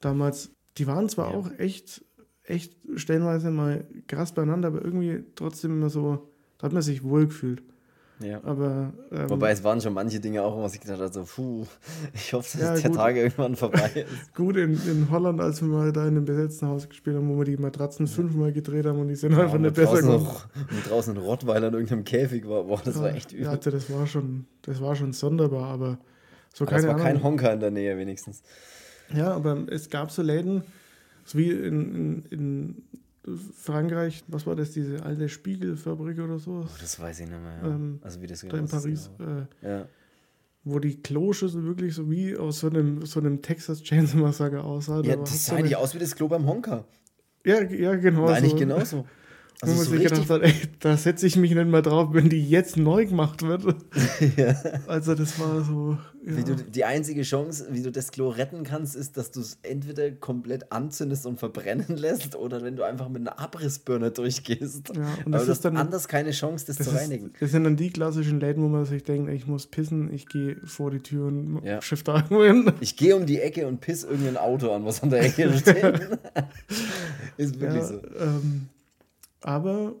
damals, die waren zwar ja. auch echt, echt stellenweise mal krass beieinander, aber irgendwie trotzdem immer so, da hat man sich wohl gefühlt. Ja. Aber, ähm, Wobei es waren schon manche Dinge auch, wo ich gedacht habe, so, puh, ich hoffe, dass ja, der Tag irgendwann vorbei ist. gut, in, in Holland, als wir mal da in einem besetzten Haus gespielt haben, wo wir die Matratzen fünfmal gedreht haben und die sind ja, einfach nicht besser geworden. Und draußen ein Rottweiler in irgendeinem Käfig war, boah, das ja, war echt übel. Ja, das war schon, das war schon sonderbar, aber so aber keine Es war kein Honker in der Nähe wenigstens. Ja, aber es gab so Läden, so wie in, in, in Frankreich, was war das, diese alte Spiegelfabrik oder so? Oh, das weiß ich nicht mehr. Ja. Ähm, also wie das da in Paris. Genau. Äh, ja. Wo die Kloschüssel wirklich so wie aus so einem, so einem Texas Chainsaw Massacre aussah. Ja, das sah so eigentlich aus wie das Klo beim Honker. Ja, ja genau. Nein, nicht genauso. Also wo man so sich gedacht hat, ey, da setze ich mich nicht mehr drauf, wenn die jetzt neu gemacht wird. ja. Also das war so. Ja. Wie du, die einzige Chance, wie du das Klo retten kannst, ist, dass du es entweder komplett anzündest und verbrennen lässt oder wenn du einfach mit einer Abrissbirne durchgehst. Ja, und Aber du hast dann anders keine Chance, das, das zu reinigen. Ist, das sind dann die klassischen Läden, wo man sich denkt, ich muss pissen, ich gehe vor die Tür und ja. schiff da irgendwo hin. Ich gehe um die Ecke und piss irgendein Auto an, was an der Ecke steht. ist wirklich so. Ähm, aber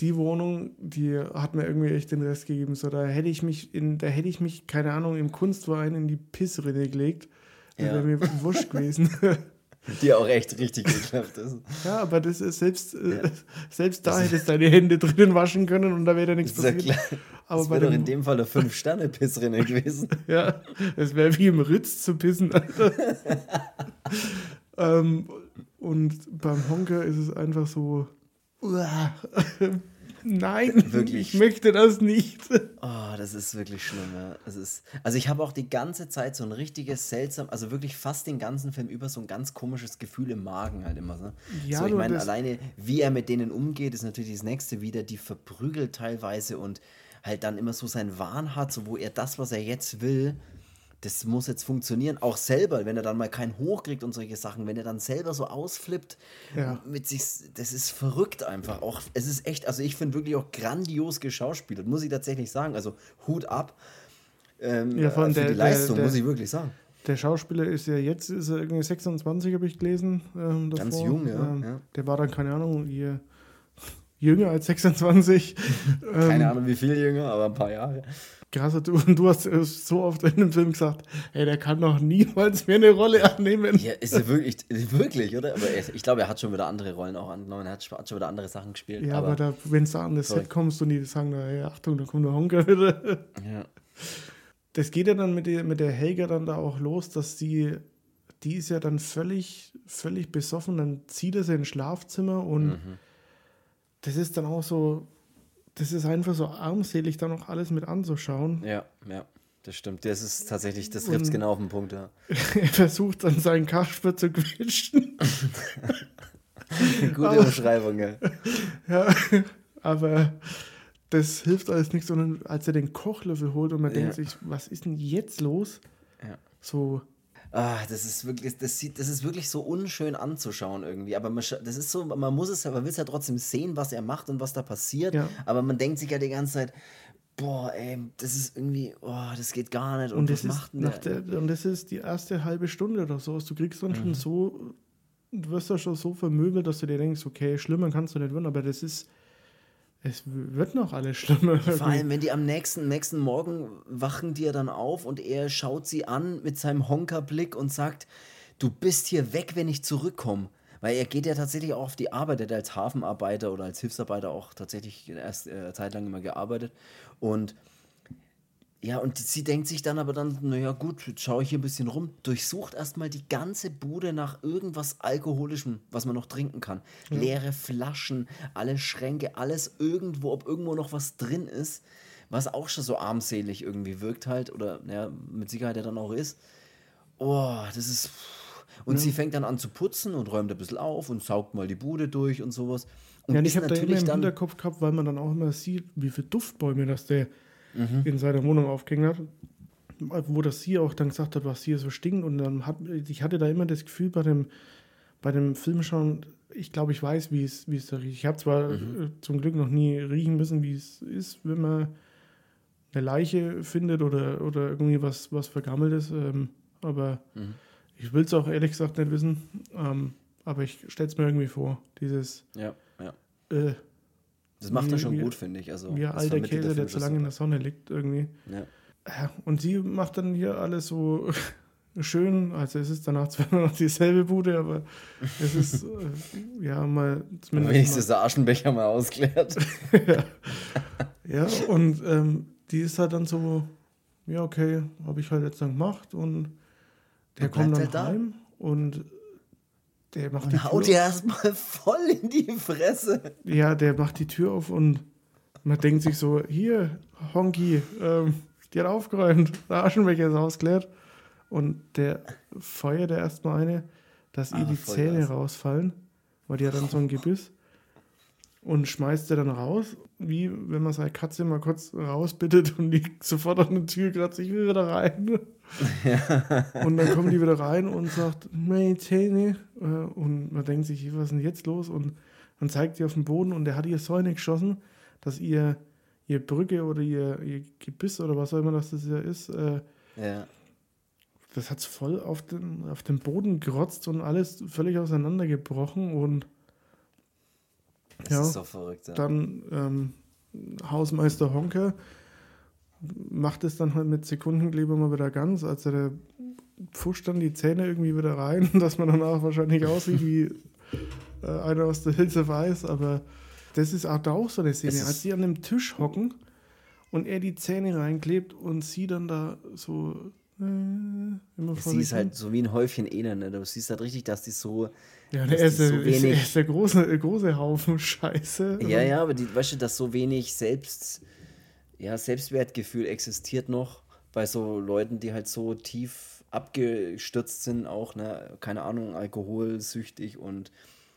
die Wohnung, die hat mir irgendwie echt den Rest gegeben. So, da hätte ich mich in, da hätte ich mich, keine Ahnung, im Kunstverein in die Pissrinne gelegt. Das Ja. wäre mir wurscht gewesen. Die auch echt richtig geklappt ist. ja, aber das ist selbst, äh, selbst da hättest du deine Hände drinnen waschen können und da wäre da nichts ja passiert. klar. Aber das wäre doch in dem Fall der Fünf-Sterne-Pissrinne gewesen. Ja, es wäre wie im Ritz zu pissen. Alter. ähm, und beim Honker ist es einfach so, uah, nein, Wirklich. ich möchte das nicht. Oh, das ist wirklich schlimm, ja. Das ist, also ich habe auch die ganze Zeit so ein richtiges seltsam, also wirklich fast den ganzen Film über so ein ganz komisches Gefühl im Magen halt immer. Ne? Ja, so, ich meine, alleine wie er mit denen umgeht, ist natürlich das nächste wieder, die verprügelt teilweise und halt dann immer so seinen Wahn hat, so wo er das, was er jetzt will, das muss jetzt funktionieren. Auch selber, wenn er dann mal keinen hochkriegt und solche Sachen, wenn er dann selber so ausflippt Ja. mit sich, das ist verrückt einfach. Auch, es ist echt, also ich finde wirklich auch grandios geschauspielert, muss ich tatsächlich sagen. Also Hut ab ähm, Ja, für der- die Leistung, der- muss ich wirklich sagen. Der Schauspieler ist ja jetzt, ist er irgendwie 26, habe ich gelesen. Ähm. Ganz jung, ja, Ähm, ja. Der war dann, keine Ahnung, ihr, jünger als 26. ähm, Keine Ahnung, wie viel jünger, aber ein paar Jahre. Krass, du, du hast äh, so oft in dem Film gesagt, ey, der kann doch niemals mehr eine Rolle annehmen. Ja, ist er wirklich, wirklich, oder? Aber er, ich glaube, er hat schon wieder andere Rollen auch angenommen. Er hat, schon wieder andere Sachen gespielt. Ja, aber, da, wenn du an das Sorry. Set kommst und die sagen, da, hey, Achtung, da kommt der Honker wieder. ja. Das geht ja dann mit der, mit der Helga dann da auch los, dass sie, die ist ja dann völlig, völlig besoffen, dann zieht er sie ins Schlafzimmer und Mhm. das ist dann auch so, das ist einfach so armselig, dann auch alles mit anzuschauen. ja, ja, das stimmt. Das ist tatsächlich, das trifft es genau auf den Punkt, ja. er versucht dann seinen Kasper zu quetschen. Gute Aber- Umschreibung, ja. Ja, aber das hilft alles nicht, sondern als er den Kochlöffel holt und man Ja. denkt sich, was ist denn jetzt los? Ja. So, Ah, das ist wirklich, das sieht, das ist wirklich so unschön anzuschauen irgendwie. Aber man, das ist so, man muss es, ja- man will es ja trotzdem sehen, was er macht und was da passiert. Ja. Aber man denkt sich ja die ganze Zeit, boah, ey, das ist irgendwie, oh, das geht gar nicht. Und, und was das, ist macht nach der? der, und das ist die erste halbe Stunde oder so. Du kriegst dann schon so, du wirst da schon so vermöbelt, dass du dir denkst, okay, schlimmer kannst du nicht werden, aber das ist, es wird noch alles schlimmer. Vor allem, wenn die am nächsten, nächsten Morgen wachen die ja dann auf und er schaut sie an mit seinem Honkerblick und sagt, du bist hier weg, wenn ich zurückkomme. Weil er geht ja tatsächlich auch auf die Arbeit, er hat als Hafenarbeiter oder als Hilfsarbeiter auch tatsächlich erst äh, Zeit lang immer gearbeitet. Und ja, und sie denkt sich dann aber dann, naja gut, jetzt schaue ich hier ein bisschen rum, durchsucht erstmal die ganze Bude nach irgendwas Alkoholischem, was man noch trinken kann. Leere Flaschen, alle Schränke, alles irgendwo, ob irgendwo noch was drin ist, was auch schon so armselig irgendwie wirkt halt, oder naja, mit Sicherheit ja dann auch ist. Oh, das ist. Und sie fängt dann an zu putzen und räumt ein bisschen auf und saugt mal die Bude durch und sowas. Und Ja, und ich habe da immer im. Hinterkopf gehabt, weil man dann auch immer sieht, wie viele Duftbäume das der Mhm. in seiner Wohnung aufgehängt hat. Wo das sie auch dann gesagt hat, was hier so stinkt. Und dann hat, ich hatte da immer das Gefühl bei dem, bei dem Film schon, ich glaube, ich weiß, wie es, wie es da riecht. Ich habe zwar Mhm. äh, zum Glück noch nie riechen müssen, wie es ist, wenn man eine Leiche findet oder, oder irgendwie was, was Vergammeltes. Ähm, aber Mhm. ich will es auch ehrlich gesagt nicht wissen. Ähm, aber ich stelle es mir irgendwie vor, dieses Ja, ja. äh, Das macht er schon gut, finde ich. Also, ein alter Käse, der Film zu lange in der Sonne liegt irgendwie. Ja. Ja, und sie macht dann hier alles so schön, also es ist danach zwar noch dieselbe Bude, aber es ist äh, ja mal zumindest Wenigstens der Aschenbecher mal ausklärt. mal, ja und ähm, die ist halt dann so, ja okay, habe ich halt jetzt dann gemacht und der kommt dann halt da. heim und der macht die Und haut Tür dir erstmal voll in die Fresse. Ja, der macht die Tür auf und man denkt sich so, hier, Honky, ähm, die hat aufgeräumt, der Aschenbecher ist ausgeleert. Und der feuert er erstmal eine, dass ihr Ah, die voll Zähne krass. rausfallen, weil die hat dann so ein Gebiss. Und schmeißt er dann raus, wie wenn man seine Katze mal kurz rausbittet und die sofort an der Tür kratzt, ich will wieder rein. Und dann kommen die wieder rein und sagt, meine Zähne. Äh, Und man denkt sich, was ist denn jetzt los? Und dann zeigt die auf den Boden und der hat ihr so eine geschossen, dass ihr, ihr Brücke oder ihr, ihr Gebiss oder was auch immer das ja ist, äh, Ja. das hat voll auf den, auf den Boden gerotzt und alles völlig auseinandergebrochen und Das Ja. ist so verrückt. Ja. Dann ähm, Hausmeister Honker macht es dann halt mit Sekundenkleber mal wieder ganz. Also der pfuscht dann die Zähne irgendwie wieder rein, dass man danach wahrscheinlich aussieht wie äh, einer aus der of Ice. Aber das ist auch da auch so eine Szene, als sie an dem Tisch hocken und er die Zähne reinklebt und sie dann da so äh, immer Sie ist halt so wie ein Häufchen Elend. Ne? Du siehst halt richtig, dass die so. Ja, der ist, die der, so ist, er wenig- ist der große, der große Haufen Scheiße. Ja, ja, aber die, weißt du, dass so wenig Selbst, ja, Selbstwertgefühl existiert noch bei so Leuten, die halt so tief abgestürzt sind, auch, ne, keine Ahnung, alkoholsüchtig und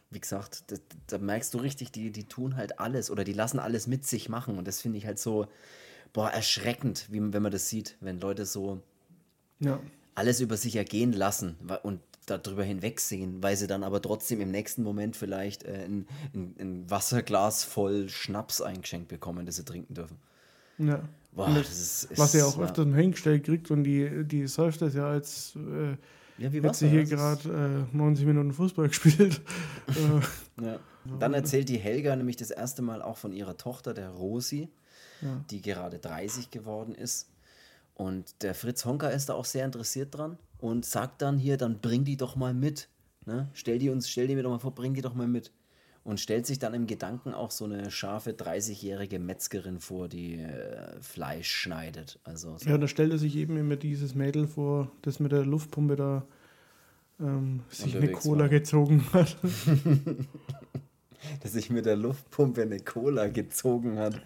wie gesagt, da, da merkst du richtig, die, die tun halt alles oder die lassen alles mit sich machen und das finde ich halt so, boah, erschreckend, wie, wenn man das sieht, wenn Leute so Ja. alles über sich ergehen lassen und darüber hinwegsehen, weil sie dann aber trotzdem im nächsten Moment vielleicht äh, ein, ein, ein Wasserglas voll Schnaps eingeschenkt bekommen, das sie trinken dürfen. Ja. Boah, Und das ist, Was er auch mal hingestellt kriegt und die, die säuft das ja als äh, Ja, wie war's hier Das gerade äh, 90 Minuten Fußball gespielt. äh, Ja. Dann erzählt die Helga nämlich das erste Mal auch von ihrer Tochter, der Rosi, Ja. die gerade 30 geworden ist. Und der Fritz Honka ist da auch sehr interessiert dran und sagt dann hier, dann bring die doch mal mit. Ne? Stell die uns, stell die mir doch mal vor, bring die doch mal mit. Und stellt sich dann im Gedanken auch so eine scharfe 30-jährige Metzgerin vor, die äh, Fleisch schneidet. Also so. ja, da stellte sich eben immer dieses Mädel vor, das mit der Luftpumpe da ähm, sich eine Cola war. gezogen hat. dass sich mit der Luftpumpe eine Cola gezogen hat.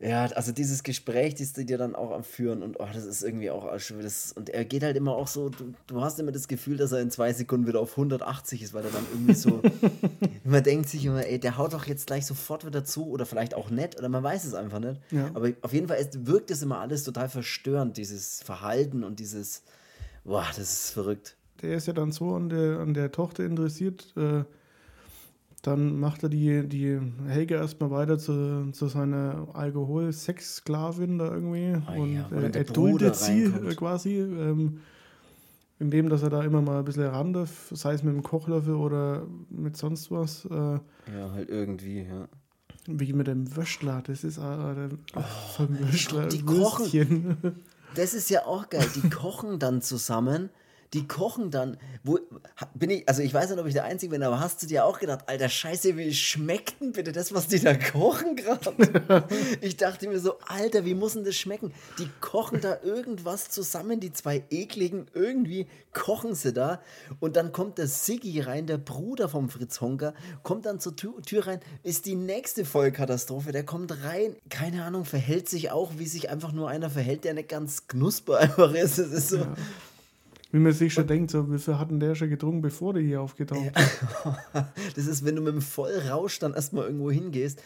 Ja, also dieses Gespräch, das die dir dann auch am Führen und oh, das ist irgendwie auch schon- das, und er geht halt immer auch so, du, du hast immer das Gefühl, dass er in zwei Sekunden wieder auf 180 ist, weil er dann irgendwie so, man denkt sich immer, ey, der haut doch jetzt gleich sofort wieder zu oder vielleicht auch nett oder man weiß es einfach nicht. Ja. Aber auf jeden Fall ist, wirkt es immer alles total verstörend, dieses Verhalten und dieses, boah, das ist verrückt. Der ist ja dann so an der, an der Tochter interessiert. Äh, dann macht er die, die Helge erstmal weiter zu, zu seiner Alkohol-Sex-Sklavin da irgendwie. Ah und ja, äh, dann der er duldet Bruder sie reinkommt. äh, quasi. Ähm, indem, dass er da immer mal ein bisschen ran darf, sei es mit dem Kochlöffel oder mit sonst was. Äh, Ja, halt irgendwie, ja. wie mit dem Wöschler. Das ist auch der vom Wöschler. Oh, die kochen. Das ist ja auch geil. Die kochen dann zusammen. Die kochen dann. Wo, bin ich, also ich weiß nicht, ob ich der Einzige bin, aber hast du dir auch gedacht, alter Scheiße, wie schmeckt denn bitte das, was die da kochen gerade? ich dachte mir so, Alter, wie muss denn das schmecken? Die kochen da irgendwas zusammen, die zwei ekligen, irgendwie kochen sie da. Und dann kommt der Siggi rein, der Bruder vom Fritz Honker, kommt dann zur Tür, Tür rein, ist die nächste Vollkatastrophe. Der kommt rein, keine Ahnung, verhält sich auch, wie sich einfach nur einer verhält, der nicht ganz knusper einfach ist. Es ist so. Wie man sich schon denkt, so, wie viel hatten der schon getrunken, bevor der hier aufgetaucht ist. Das ist, wenn du mit dem Vollrausch dann erstmal irgendwo hingehst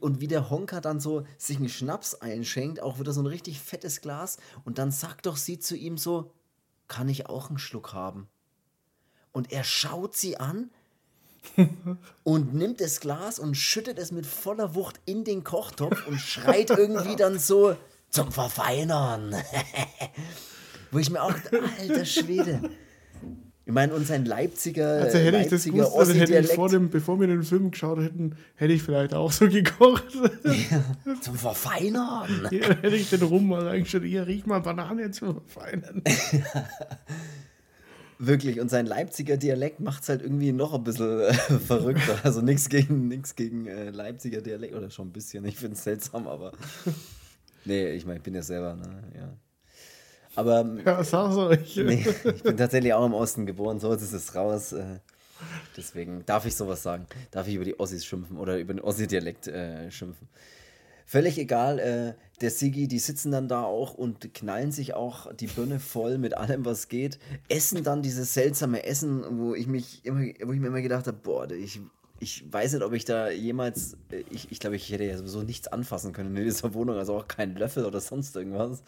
und wie der Honker dann so sich einen Schnaps einschenkt, auch wieder so ein richtig fettes Glas und dann sagt doch sie zu ihm so, kann ich auch einen Schluck haben? Und er schaut sie an und nimmt das Glas und schüttet es mit voller Wucht in den Kochtopf und schreit irgendwie dann so zum Verfeinern. Wo ich mir auch, alter Schwede. Ich meine, und sein Leipziger, Also hätte ich das Leipziger gewusst, also hätte ich vor dem, bevor wir den Film geschaut hätten, hätte ich vielleicht auch so gekocht. zum Verfeinern. Hier hätte ich den Rum mal reingestellt, hier riech mal Banane zu verfeinern. Wirklich, und sein Leipziger Dialekt macht es halt irgendwie noch ein bisschen äh, verrückter. Also nichts gegen, nix gegen äh, Leipziger Dialekt, oder schon ein bisschen. Ich finde es seltsam, aber. Nee, ich meine, ich bin ja selber, ne? Ja. Aber Ja, sag's euch. nee, ich bin tatsächlich auch im Osten geboren, so ist es raus. Äh, deswegen darf ich sowas sagen. Darf ich über die Ossis schimpfen oder über den Ossi-Dialekt äh, schimpfen. Völlig egal, äh, der Sigi, die sitzen dann da auch und knallen sich auch die Birne voll mit allem, was geht. Essen dann dieses seltsame Essen, wo ich mich immer, wo ich mir immer gedacht habe, boah, ich, ich weiß nicht, ob ich da jemals, äh, ich, ich glaube, ich hätte ja sowieso nichts anfassen können in dieser Wohnung, also auch keinen Löffel oder sonst irgendwas.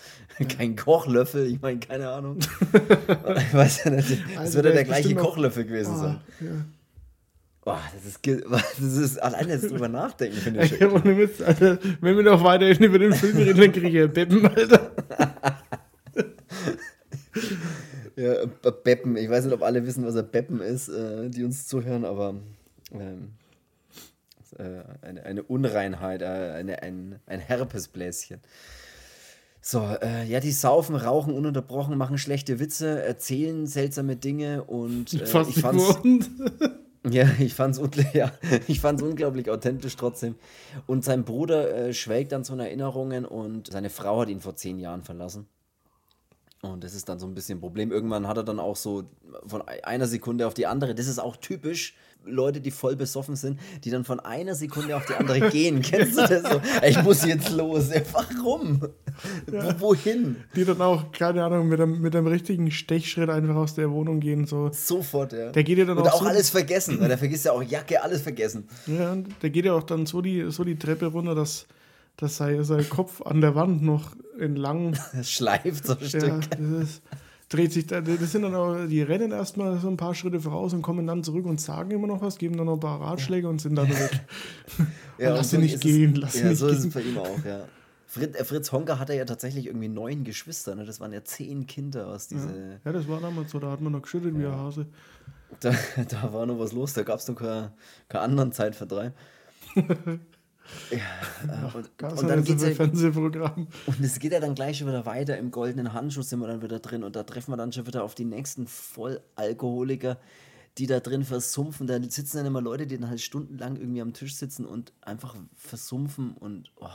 Kein Kochlöffel, ich meine, keine Ahnung. ich weiß ja nicht, das Also wird ja der gleiche Kochlöffel gewesen sein. Ah, ja. Boah, das ist, das ist alleine jetzt drüber nachdenken, finde ich schon. ohne Witz, Alter, wenn wir noch weiterhin über den Film reden, dann kriege ich ja Beppen, Alter. Ja, Beppen. Ich weiß nicht, ob alle wissen, was ein Beppen ist, äh, die uns zuhören, aber ähm, äh, eine, eine Unreinheit, äh, eine, ein, ein Herpesbläschen. So, äh, ja, die saufen, rauchen ununterbrochen, machen schlechte Witze, erzählen seltsame Dinge und äh, Fast ich fand's, ja, ich fand's, ja, ich fand's unglaublich authentisch trotzdem. Und sein Bruder äh, schwelgt an so Erinnerungen und seine Frau hat ihn vor zehn Jahren verlassen. Und das ist dann so ein bisschen ein Problem. Irgendwann hat er dann auch so von einer Sekunde auf die andere, das ist auch typisch, Leute, die voll besoffen sind, die dann von einer Sekunde auf die andere gehen. Kennst du das so? Ich muss jetzt los. Warum? Ja. Wohin? Die dann auch, keine Ahnung, mit einem, mit einem richtigen Stechschritt einfach aus der Wohnung gehen. So. Sofort, ja. Der geht ja dann Und auch, auch so, alles vergessen, weil der vergisst ja auch Jacke, alles vergessen. Ja, der geht ja auch dann so die, so die Treppe runter, dass, dass sein, sein Kopf an der Wand noch entlang Das schleift so ein Ja, Stück. das ist, dreht sich da, das sind dann auch, die rennen erstmal so ein paar Schritte voraus und kommen dann zurück und sagen immer noch was, geben dann noch ein paar Ratschläge und sind dann weg. Ja, lass sie so nicht gehen, es, lass sie ja, nicht so ist es gehen. bei ihm auch, ja. Fritz, äh, Fritz Honka hatte ja tatsächlich irgendwie neun Geschwister, ne? Das waren ja zehn Kinder aus diese. Ja, das war damals so, da hat man noch geschüttelt wie ein Hase. Da, da war noch was los, da gab es noch keinen keinen anderen Zeitvertreib. ja, äh, und, Gab's und dann geht's ja, Fernsehprogramm. und es geht ja dann gleich schon wieder weiter. Im goldenen Handschuh sind wir dann wieder drin und da treffen wir dann schon wieder auf die nächsten Vollalkoholiker, die da drin versumpfen. Da sitzen dann immer Leute, die dann halt stundenlang irgendwie am Tisch sitzen und einfach versumpfen und oh,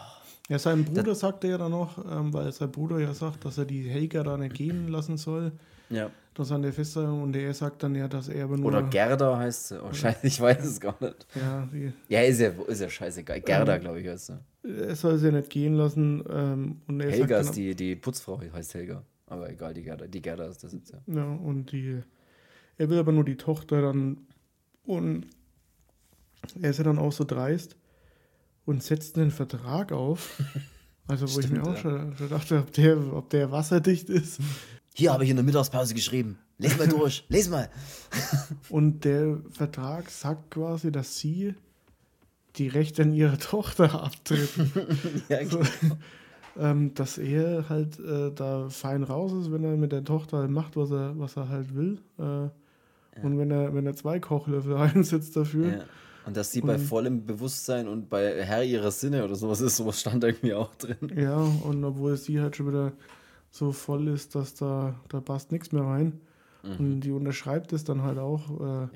Ja, sein Bruder sagte ja dann noch, ähm, weil sein Bruder ja sagt, dass er die Helga da nicht gehen lassen soll, ja. Dass an der Feststellung und er sagt dann ja, dass er nur. Oder Gerda heißt sie. Oh, scheiße, ich weiß es gar nicht. ja, die, Ja, ist ja, ist ja scheißegal. Gerda, glaube ich, heißt sie. er soll sie nicht gehen lassen. Ähm, und er Helga ist die, die Putzfrau, heißt Helga. Aber egal, die Gerda, die Gerda ist das jetzt, ja. Ja, und die. Er will aber nur die Tochter dann. Und er ist ja dann auch so dreist und setzt einen Vertrag auf. Also, wo ich Stimmt, mir auch ja. schon, schon dachte, ob der, ob der wasserdicht ist. Hier habe ich in der Mittagspause geschrieben. Les mal durch, les mal. Und der Vertrag sagt quasi, dass sie die Rechte an ihre Tochter abtritt. Ja, So, ähm, dass er halt äh, da fein raus ist, wenn er mit der Tochter halt macht, was er, was er halt will. Äh, Und wenn er, wenn er zwei Kochlöffel einsetzt dafür. ja. Und dass sie bei vollem Bewusstsein und bei Herr ihrer Sinne oder sowas ist, sowas stand irgendwie auch drin. Ja, und obwohl sie halt schon wieder so voll ist, dass da, da passt nichts mehr rein. Und die unterschreibt es dann halt auch. Äh,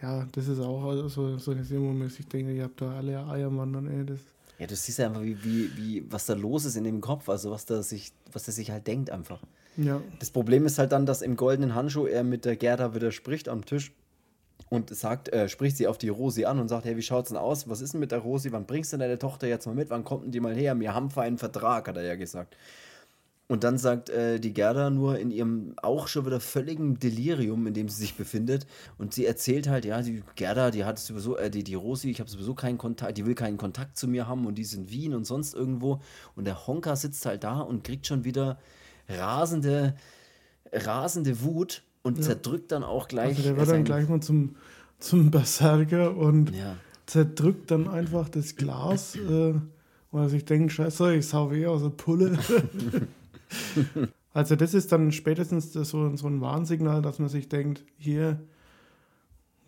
Ja, ja, das ist auch so, so eine man sich denkt, ihr habt da alle Eiermann, ey, das. ja du siehst ja einfach, wie, wie, wie, was da los ist in dem Kopf, also was da sich, was er sich halt denkt einfach. Ja, Das Problem ist halt dann, dass im goldenen Handschuh er mit der Gerda widerspricht am Tisch und sagt, äh, spricht sie auf die Rosi an und sagt, hey, wie schaut's denn aus? Was ist denn mit der Rosi? Wann bringst du denn deine Tochter jetzt mal mit? Wann kommt denn die mal her? Wir haben für einen Vertrag, hat er ja gesagt. Und dann sagt äh, die Gerda nur in ihrem auch schon wieder völligen Delirium, in dem sie sich befindet. Und sie erzählt halt, ja, die Gerda, die hat sowieso, äh, die, die Rosi, ich habe sowieso keinen Kontakt, die will keinen Kontakt zu mir haben und die ist in Wien und sonst irgendwo. Und der Honka sitzt halt da und kriegt schon wieder rasende, rasende Wut und zerdrückt dann auch gleich. also der wird dann gleich mal zum, zum Berserker und Ja. zerdrückt dann einfach das Glas, äh, weil er sich denkt, scheiße, ich sau eh aus der Pulle. also das ist dann spätestens so, so ein Warnsignal, dass man sich denkt, hier,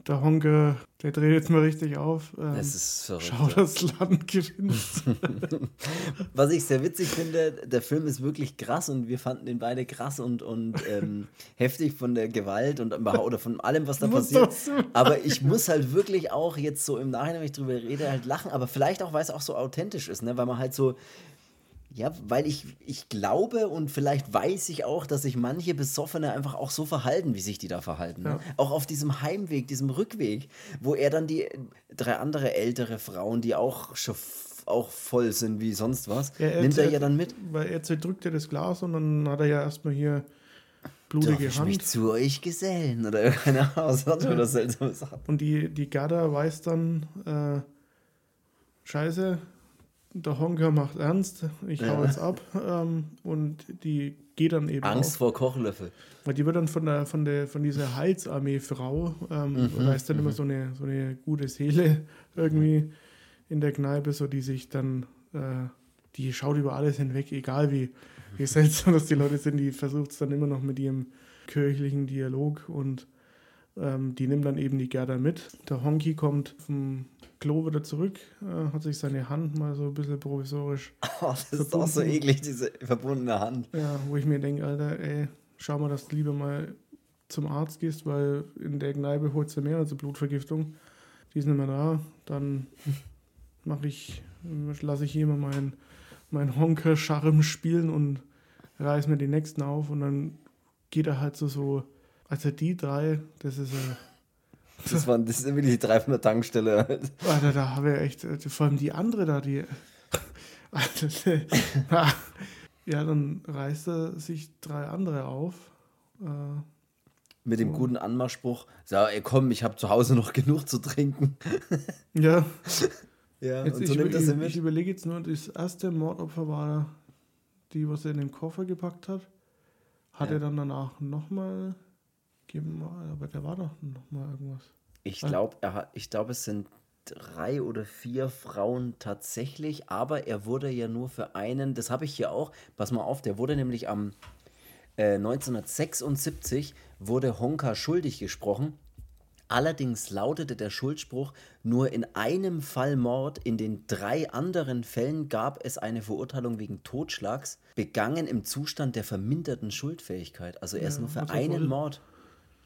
der Honke, der dreht jetzt mal richtig auf. Ähm, Das ist verrückt. schau, das Land gewinnt. Was ich sehr witzig finde, der Film ist wirklich krass und wir fanden ihn beide krass und, und ähm, heftig von der Gewalt und oder von allem, was da passiert. Aber ich muss halt wirklich auch jetzt so im Nachhinein, wenn ich drüber rede, halt lachen. Aber vielleicht auch, weil es auch so authentisch ist, ne? weil man halt so. Ja, weil ich, ich glaube und vielleicht weiß ich auch, dass sich manche Besoffene einfach auch so verhalten, wie sich die da verhalten. Ne? Ja. Auch auf diesem Heimweg, diesem Rückweg, wo er dann die drei andere ältere Frauen, die auch schon auch voll sind wie sonst was, Ja, er nimmt er ja dann mit. Weil er zerdrückt ja das Glas und dann hat er ja erstmal hier blutige Darf ich mich Hand. zu euch gesellen? Oder keine Ahnung, was hat das seltsame Sachen. Und die, die Gerda weiß dann, äh, scheiße, der Honker macht ernst, ich hau Ja. jetzt ab. Ähm, und die geht dann eben Angst auf. vor Kochlöffel. Weil die wird dann von, der, von, der, von dieser Heilsarmee-Frau, ähm, da ist dann immer so eine, so eine gute Seele irgendwie in der Kneipe, so die sich dann, äh, die schaut über alles hinweg, egal wie, wie seltsam das die Leute sind, die versucht es dann immer noch mit ihrem kirchlichen Dialog und Ähm, die nimmt dann eben die Gerda mit. Der Honky kommt vom Klo wieder zurück, äh, hat sich seine Hand mal so ein bisschen provisorisch. Oh, das verbunden. ist auch so eklig, diese verbundene Hand. Ja, wo ich mir denke, Alter, ey, schau mal, dass du lieber mal zum Arzt gehst, weil in der Kneipe holst du mehr als eine Blutvergiftung. Die ist nicht mehr da. Dann mache ich, lasse ich hier mal meinen mein Honker-Charme spielen und reiß mir die nächsten auf und dann geht er halt so, so also die drei, das ist äh, das, waren, das sind wirklich die 300 Tankstelle. Alter, da habe ich echt, äh, vor allem die andere da, die. Alter, ja, dann reißt er sich drei andere auf. Äh, Mit dem guten Anmachspruch, so, ey, komm, ich habe zu Hause noch genug zu trinken. ja. ja, jetzt, und so ich, nimmt das ich, ich überlege jetzt nur, das erste Mordopfer war die, was er in den Koffer gepackt hat. Hat ja. er dann danach nochmal aber der war doch nochmal irgendwas. Ich glaube, ich glaube, es sind drei oder vier Frauen tatsächlich, aber er wurde ja nur für einen, das habe ich hier auch, pass mal auf, der wurde nämlich am äh, 1976 wurde Honka schuldig gesprochen Allerdings lautete der Schuldspruch, nur in einem Fall Mord, in den drei anderen Fällen gab es eine Verurteilung wegen Totschlags, begangen im Zustand der verminderten Schuldfähigkeit. Also er ist ja, nur für einen. Mord.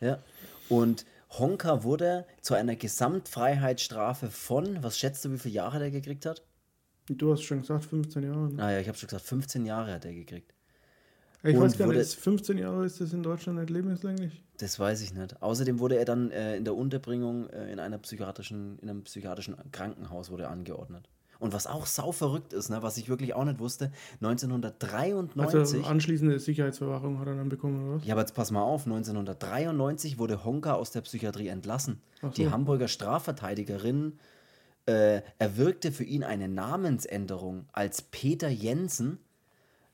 Ja. Und Honka wurde zu einer Gesamtfreiheitsstrafe von, was schätzt du, wie viele Jahre der gekriegt hat? Du hast schon gesagt, 15 Jahre. Ne? Ah ja, ich habe schon gesagt, 15 Jahre hat er gekriegt. Ich und weiß gar nicht, 15 Jahre ist das in Deutschland nicht lebenslänglich? Das weiß ich nicht. Außerdem wurde er dann äh, in der Unterbringung äh, in, einer psychiatrischen, in einem psychiatrischen Krankenhaus wurde angeordnet. Und was auch sau verrückt ist, ne, was ich wirklich auch nicht wusste, 1993. Also anschließende Sicherheitsverwahrung hat er dann bekommen, oder? Ja, aber jetzt pass mal auf, 1993 wurde Honka aus der Psychiatrie entlassen. So. Die Hamburger Strafverteidigerin äh, erwirkte für ihn eine Namensänderung als Peter Jensen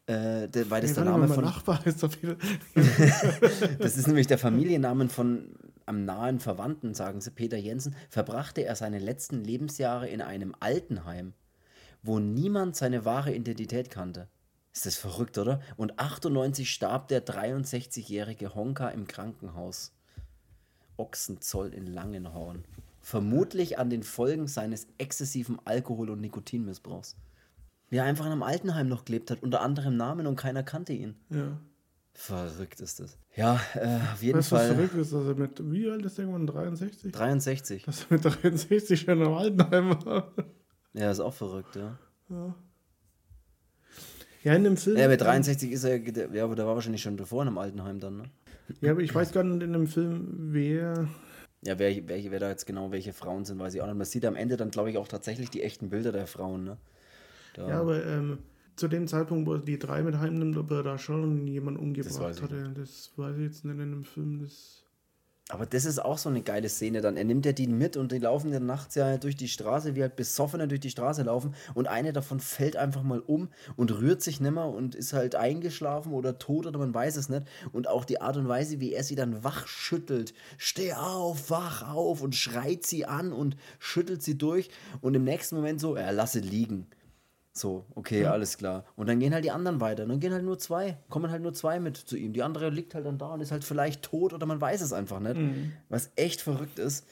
äh, weil das der Name von. Nachbar ist wieder. das ist nämlich der Familiennamen von am nahen Verwandten, sagen sie, Peter Jensen, verbrachte er seine letzten Lebensjahre in einem Altenheim, wo niemand seine wahre Identität kannte. Ist das verrückt, oder? Und 98 starb der 63-jährige Honka im Krankenhaus. Ochsenzoll in Langenhorn. Vermutlich an den Folgen seines exzessiven Alkohol- und Nikotinmissbrauchs. Wie er einfach in einem Altenheim noch gelebt hat, unter anderem Namen und keiner kannte ihn. Ja. Verrückt ist das. Ja, äh, auf jeden weißt, Fall. Was verrückt ist, dass er mit, wie alt ist der irgendwann? 63? 63. Dass er mit 63 schon im Altenheim war. Ja, ist auch verrückt, ja. Ja. Ja, in dem Film. Ja, mit 63 ist er, ja, aber der war wahrscheinlich schon davor in einem Altenheim dann, ne? Ja, aber ich weiß gar nicht in dem Film, wer. Ja, wer, wer, wer da jetzt genau welche Frauen sind, weiß ich auch nicht. Man sieht am Ende dann, glaube ich, auch tatsächlich die echten Bilder der Frauen, ne? Da. Ja, aber ähm, zu dem Zeitpunkt, wo er die drei mit heimnimmt, ob er da schon jemanden umgebracht das hatte, das weiß ich jetzt nicht in dem Film. Das aber das ist auch so eine geile Szene dann. Er nimmt ja die mit und die laufen dann nachts ja durch die Straße, wie halt Besoffene durch die Straße laufen und eine davon fällt einfach mal um und rührt sich nimmer und ist halt eingeschlafen oder tot oder man weiß es nicht. Und auch die Art und Weise, wie er sie dann wach schüttelt. Steh auf, wach auf und schreit sie an und schüttelt sie durch und im nächsten Moment so, er lasse liegen. So, okay, ja. alles klar. Und dann gehen halt die anderen weiter. Dann gehen halt nur zwei, kommen halt nur zwei mit zu ihm. Die andere liegt halt dann da und ist halt vielleicht tot oder man weiß es einfach nicht. Mhm. Was echt verrückt ist.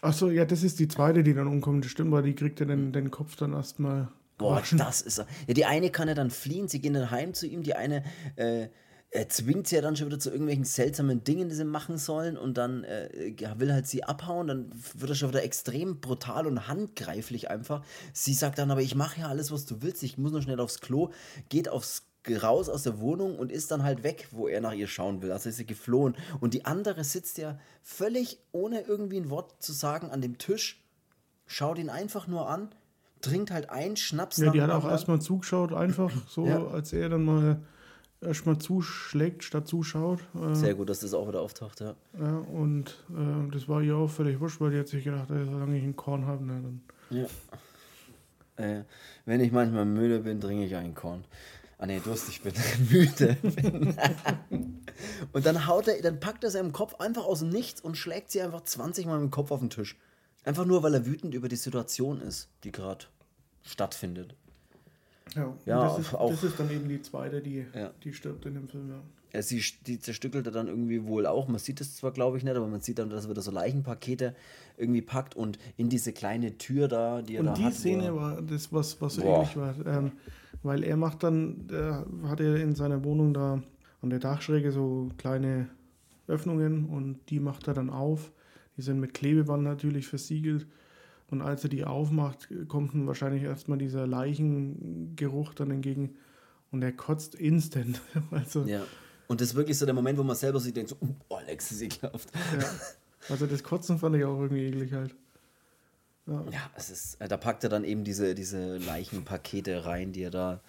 Achso, ja, das ist die zweite, die dann umkommt. Das stimmt, weil die kriegt ja den, den Kopf dann erstmal. Boah, das ist. Ja, die eine kann ja dann fliehen, sie gehen dann heim zu ihm, die eine äh, er zwingt sie ja dann schon wieder zu irgendwelchen seltsamen Dingen, die sie machen sollen und dann äh, will halt sie abhauen, dann wird er schon wieder extrem brutal und handgreiflich einfach. Sie sagt dann aber, ich mache ja alles, was du willst, ich muss nur schnell aufs Klo, geht aufs raus aus der Wohnung und ist dann halt weg, wo er nach ihr schauen will. Also ist sie geflohen. Und die andere sitzt ja völlig ohne irgendwie ein Wort zu sagen an dem Tisch, schaut ihn einfach nur an, trinkt halt ein, Schnaps. Ja, die hat auch erstmal zugeschaut, einfach so, ja. als er dann mal erstmal zuschlägt, statt zuschaut. Äh, Sehr gut, dass das auch wieder auftaucht, ja. ja und äh, das war ihr auch völlig wurscht, weil die hat sich gedacht, ey, solange ich einen Korn habe, ne, dann. Ja. Äh, wenn ich manchmal müde bin, trinke ich einen Korn. Ah ne, durstig bin, müde bin. und dann haut er, dann packt er sie im Kopf einfach aus dem Nichts und schlägt sie einfach 20 Mal mit dem Kopf auf den Tisch. Einfach nur, weil er wütend über die Situation ist, die gerade stattfindet. Ja, ja das, ist, auch, das ist dann eben die zweite, die, ja. die stirbt in dem Film. Ja. er sie, die zerstückelt er dann irgendwie wohl auch. Man sieht es zwar, glaube ich, nicht, aber man sieht dann, dass er wieder so Leichenpakete irgendwie packt und in diese kleine Tür da, die er und da die hat. Szene war das, was, was so ähnlich war. Ähm, weil er macht dann, er hatte in seiner Wohnung da an der Dachschräge so kleine Öffnungen und die macht er dann auf. Die sind mit Klebeband natürlich versiegelt. Und als er die aufmacht, kommt ihm wahrscheinlich erstmal dieser Leichengeruch dann entgegen und er kotzt instant. Also, ja. Und das ist wirklich so der Moment, wo man selber sich denkt, so, oh, Alex ist ekelhaft. Ja. Also das Kotzen fand ich auch irgendwie eklig halt. Ja, ja es ist, äh, da packt er dann eben diese, diese Leichenpakete rein, die er da,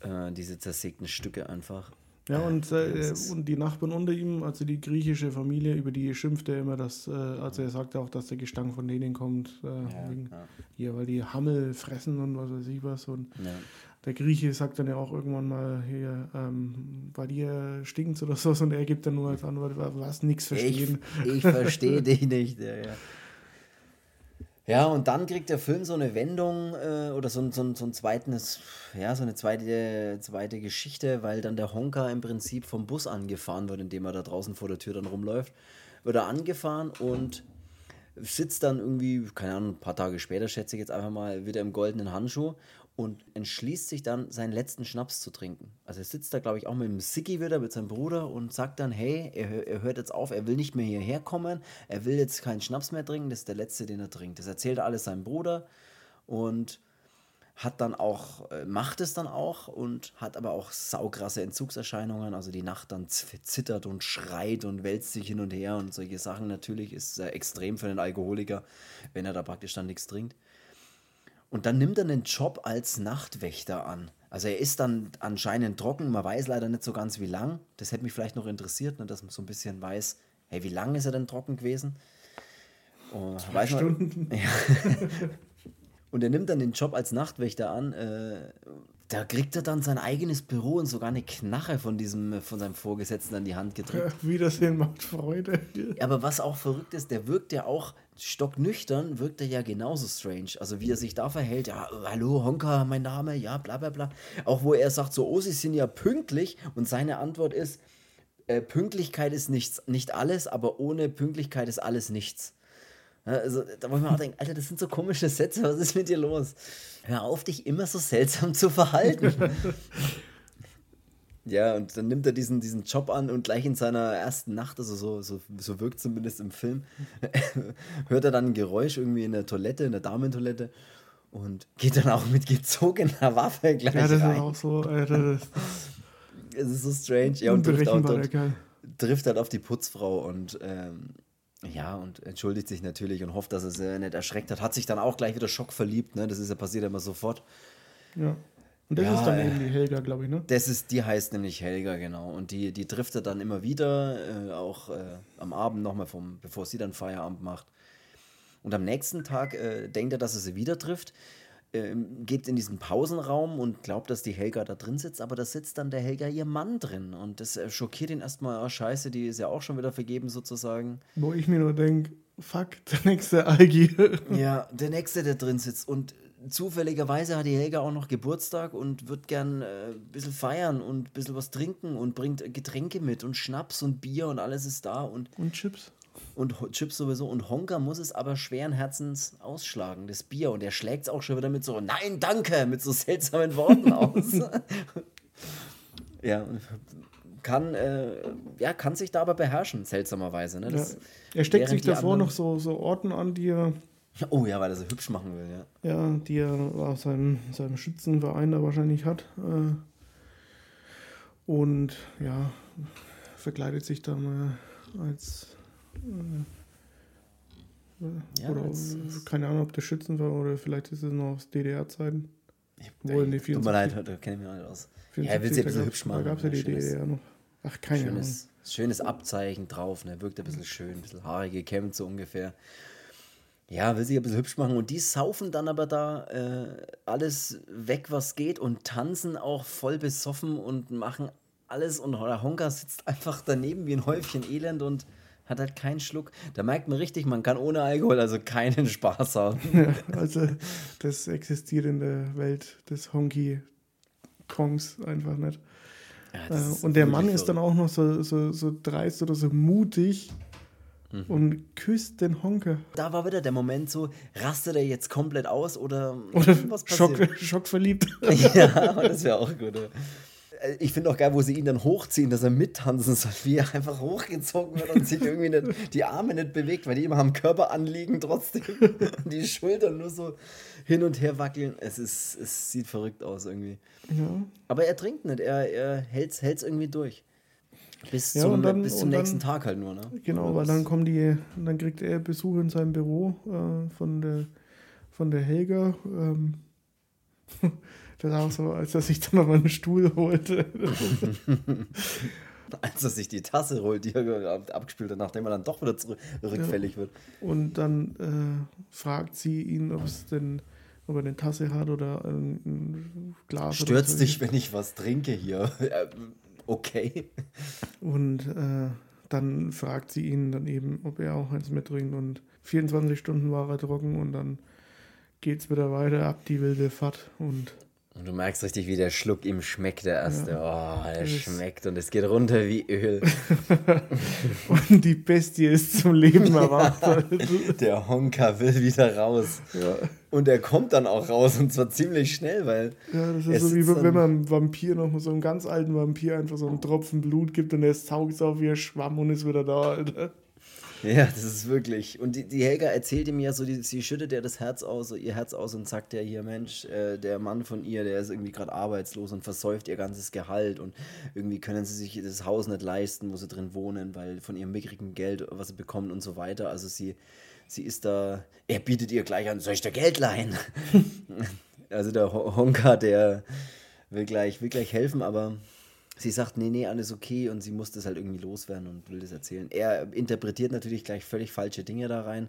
äh, diese zersägten Stücke einfach. Ja, und, äh, und die Nachbarn unter ihm, also die griechische Familie, über die schimpft er immer, dass, äh, also er sagt auch, dass der Gestank von denen kommt, äh, ja, wegen, ja. hier, weil die Hammel fressen und was weiß ich was. Und ja. der Grieche sagt dann ja auch irgendwann mal hier, ähm, bei dir stinkt's oder so, und er gibt dann nur als Antwort, was, nichts verstehen. Ich, ich verstehe dich nicht, ja, ja. Ja, und dann kriegt der Film so eine Wendung äh, oder so, so, so ein zweites, ja, so eine zweite, zweite Geschichte, weil dann der Honka im Prinzip vom Bus angefahren wird, indem er da draußen vor der Tür dann rumläuft. Wird er angefahren und sitzt dann irgendwie, keine Ahnung, ein paar Tage später, schätze ich jetzt einfach mal, wieder im goldenen Handschuh und entschließt sich dann, seinen letzten Schnaps zu trinken. Also er sitzt da, glaube ich, auch mit dem Sicki wieder, mit seinem Bruder und sagt dann, hey, er, er, hört jetzt auf, er will nicht mehr hierher kommen, er will jetzt keinen Schnaps mehr trinken, das ist der letzte, den er trinkt. Das erzählt er alles seinem Bruder und hat dann auch, äh, macht es dann auch und hat aber auch saukrasse Entzugserscheinungen, also die Nacht dann zittert und schreit und wälzt sich hin und her und solche Sachen. Natürlich ist es extrem für den Alkoholiker, wenn er da praktisch dann nichts trinkt. Und dann nimmt er einen Job als Nachtwächter an. Also er ist dann anscheinend trocken, man weiß leider nicht so ganz wie lang. Das hätte mich vielleicht noch interessiert, ne, dass man so ein bisschen weiß, hey, wie lange ist er denn trocken gewesen? Oh, weiß Stunden. Man, ja. Und er nimmt dann den Job als Nachtwächter an. Äh, da kriegt er dann sein eigenes Büro und sogar eine Knarre von diesem, von seinem Vorgesetzten an die Hand gedrückt. Wiedersehen macht Freude. Aber was auch verrückt ist, der wirkt ja auch stocknüchtern, wirkt er ja genauso strange. Also wie er sich da verhält, ja, hallo Honka, mein Name, ja, bla bla bla. Auch wo er sagt, so, oh, sie sind ja pünktlich und seine Antwort ist, äh, Pünktlichkeit ist nichts, nicht alles, aber ohne Pünktlichkeit ist alles nichts. Also, da wo ich mir auch denke, Alter, das sind so komische Sätze, was ist mit dir los? Hör auf, dich immer so seltsam zu verhalten. ja, und dann nimmt er diesen, diesen Job an und gleich in seiner ersten Nacht, also so, so, so wirkt zumindest im Film, hört er dann ein Geräusch irgendwie in der Toilette, in der Damentoilette und geht dann auch mit gezogener Waffe gleich Ja, das rein. ist auch so, Alter. Das es ist so strange. Ja, und trifft, auch dort, trifft halt auf die Putzfrau und ähm, ja, und entschuldigt sich natürlich und hofft, dass er sie nicht erschreckt hat. Hat sich dann auch gleich wieder schockverliebt, ne? Das ist ja passiert immer sofort. Ja. Und das ja, ist dann eben die Helga, glaube ich, ne? Das ist, die heißt nämlich Helga, genau. Und die, die trifft er dann immer wieder, äh, auch äh, am Abend nochmal, bevor sie dann Feierabend macht. Und am nächsten Tag äh, denkt er, dass er sie wieder trifft. Ähm, geht in diesen Pausenraum und glaubt, dass die Helga da drin sitzt, aber da sitzt dann der Helga ihr Mann drin und das äh, schockiert ihn erstmal, oh scheiße, die ist ja auch schon wieder vergeben sozusagen. Wo ich mir nur denke, fuck, der nächste Algi. ja, der nächste, der drin sitzt und zufälligerweise hat die Helga auch noch Geburtstag und wird gern äh, ein bisschen feiern und ein bisschen was trinken und bringt Getränke mit und Schnaps und Bier und alles ist da und und Chips und Chips sowieso. Und Honka muss es aber schweren Herzens ausschlagen, das Bier. Und er schlägt es auch schon wieder mit so, nein, danke, mit so seltsamen Worten aus. ja, kann, äh, ja, kann sich da aber beherrschen, seltsamerweise. Ne? Das, ja. Er steckt sich davor noch so, so Orten an, die er. Oh ja, weil er so hübsch machen will, ja. Ja, die er aus seinem, seinem Schützenverein da wahrscheinlich hat. Äh, und ja, verkleidet sich da mal als ja, oder jetzt, keine Ahnung, ob das Schützen war oder vielleicht ist es noch aus DDR-Zeiten. Tut mir leid, da kenne ich mich nicht aus. Ja, er will sie ein bisschen hübsch machen. Da gab es ja die DDR noch. Ach, keine schönes, Ahnung. Schönes Abzeichen drauf, ne? Wirkt ein bisschen schön, ein bisschen haarige Kämme so ungefähr. Ja, will sich ein bisschen hübsch machen. Und die saufen dann aber da äh, alles weg, was geht und tanzen auch voll besoffen und machen alles. Und Honka sitzt einfach daneben wie ein Häufchen Elend und hat halt keinen Schluck. Da merkt man richtig, man kann ohne Alkohol also keinen Spaß haben. Ja, also das existiert in der Welt des Honky Kongs einfach nicht. Ja, äh, und der Mann ist dann auch noch so, so, so dreist oder so mutig mhm. und küsst den Honker. Da war wieder der Moment so, rastet er jetzt komplett aus oder, oder was Schock, Schock verliebt. ja, das wäre auch gut. Äh, ich finde auch geil, wo sie ihn dann hochziehen, dass er mittanzen soll, wie er einfach hochgezogen wird und sich irgendwie nicht, die Arme nicht bewegt, weil die immer am Körper anliegen trotzdem. die Schultern nur so hin und her wackeln. Es, ist, es sieht verrückt aus irgendwie. Ja. Aber er trinkt nicht, er, er hält es irgendwie durch. Bis ja, zum, dann, bis zum nächsten dann, Tag halt nur, ne? Genau, weil dann kommen die, dann kriegt er Besuch in seinem Büro äh, von der von der Helga. Ähm, das war auch so, als er sich dann noch einen Stuhl holte. als er sich die Tasse holt, die er abgespielt hat, nachdem er dann doch wieder rückfällig ja. wird. Und dann äh, fragt sie ihn, ob es denn ob er eine Tasse hat oder ein, ein Glas. Stürzt so. dich, wenn ich was trinke hier. okay. Und äh, dann fragt sie ihn dann eben, ob er auch eins mittrinkt. Und 24 Stunden war er trocken und dann geht es wieder weiter ab die wilde Fahrt. Und und du merkst richtig, wie der Schluck ihm schmeckt, der erste. Ja, oh, der schmeckt und es geht runter wie Öl. und die Bestie ist zum Leben erwacht. der Honka will wieder raus. Ja. Und er kommt dann auch raus und zwar ziemlich schnell, weil. Ja, das ist so wie wenn man einem Vampir noch so einen ganz alten Vampir einfach so einen Tropfen Blut gibt und er saugt es auf wie ein Schwamm und ist wieder da, Alter. Ja, das ist wirklich. Und die, die Helga erzählte mir so, die, sie schüttet ja das Herz aus, so ihr Herz aus und sagt ja hier, Mensch, äh, der Mann von ihr, der ist irgendwie gerade arbeitslos und versäuft ihr ganzes Gehalt und irgendwie können sie sich das Haus nicht leisten, wo sie drin wohnen, weil von ihrem mickrigen Geld, was sie bekommen und so weiter. Also sie, sie ist da, er bietet ihr gleich an, soll ich da Geld leihen? also der Honka, der will gleich, will gleich helfen, aber sie sagt, nee, nee, alles okay und sie muss das halt irgendwie loswerden und will das erzählen. Er interpretiert natürlich gleich völlig falsche Dinge da rein.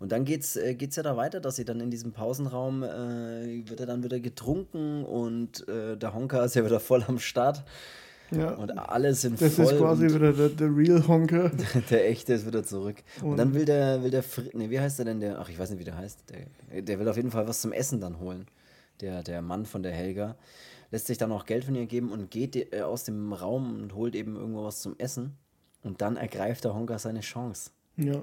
Und dann geht's, äh, geht's ja da weiter, dass sie dann in diesem Pausenraum äh, wird er dann wieder getrunken und äh, der Honker ist ja wieder voll am Start. Ja. Und alle sind das voll. Das ist quasi wieder der, der Real Honker. der echte ist wieder zurück. Und, und dann will der, will der, Fr nee, wie heißt der denn, der, ach, ich weiß nicht, wie der heißt. Der, der will auf jeden Fall was zum Essen dann holen. Der, der Mann von der Helga lässt sich dann auch Geld von ihr geben und geht äh, aus dem Raum und holt eben irgendwo was zum Essen. Und dann ergreift der Honka seine Chance. Ja.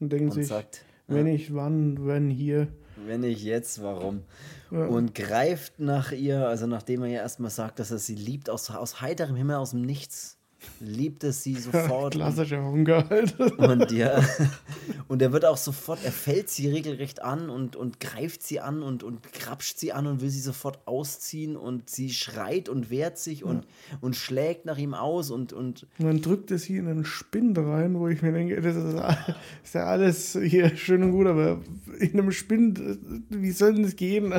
Und denkt sich, sagt, wenn ja, ich wann, wenn hier. Wenn ich jetzt, warum? Ja. Und greift nach ihr, also nachdem er ihr erstmal sagt, dass er sie liebt, aus, aus heiterem Himmel, aus dem Nichts, liebt es sie sofort. Klassischer Hunger halt. Und ja, und er wird auch sofort, er fällt sie regelrecht an und, und greift sie an und, und krapscht sie an und will sie sofort ausziehen und sie schreit und wehrt sich und, ja. und schlägt nach ihm aus und, und. Und dann drückt er sie in einen Spind rein, wo ich mir denke, das ist, ist ja alles hier schön und gut, aber in einem Spind, wie soll denn das gehen?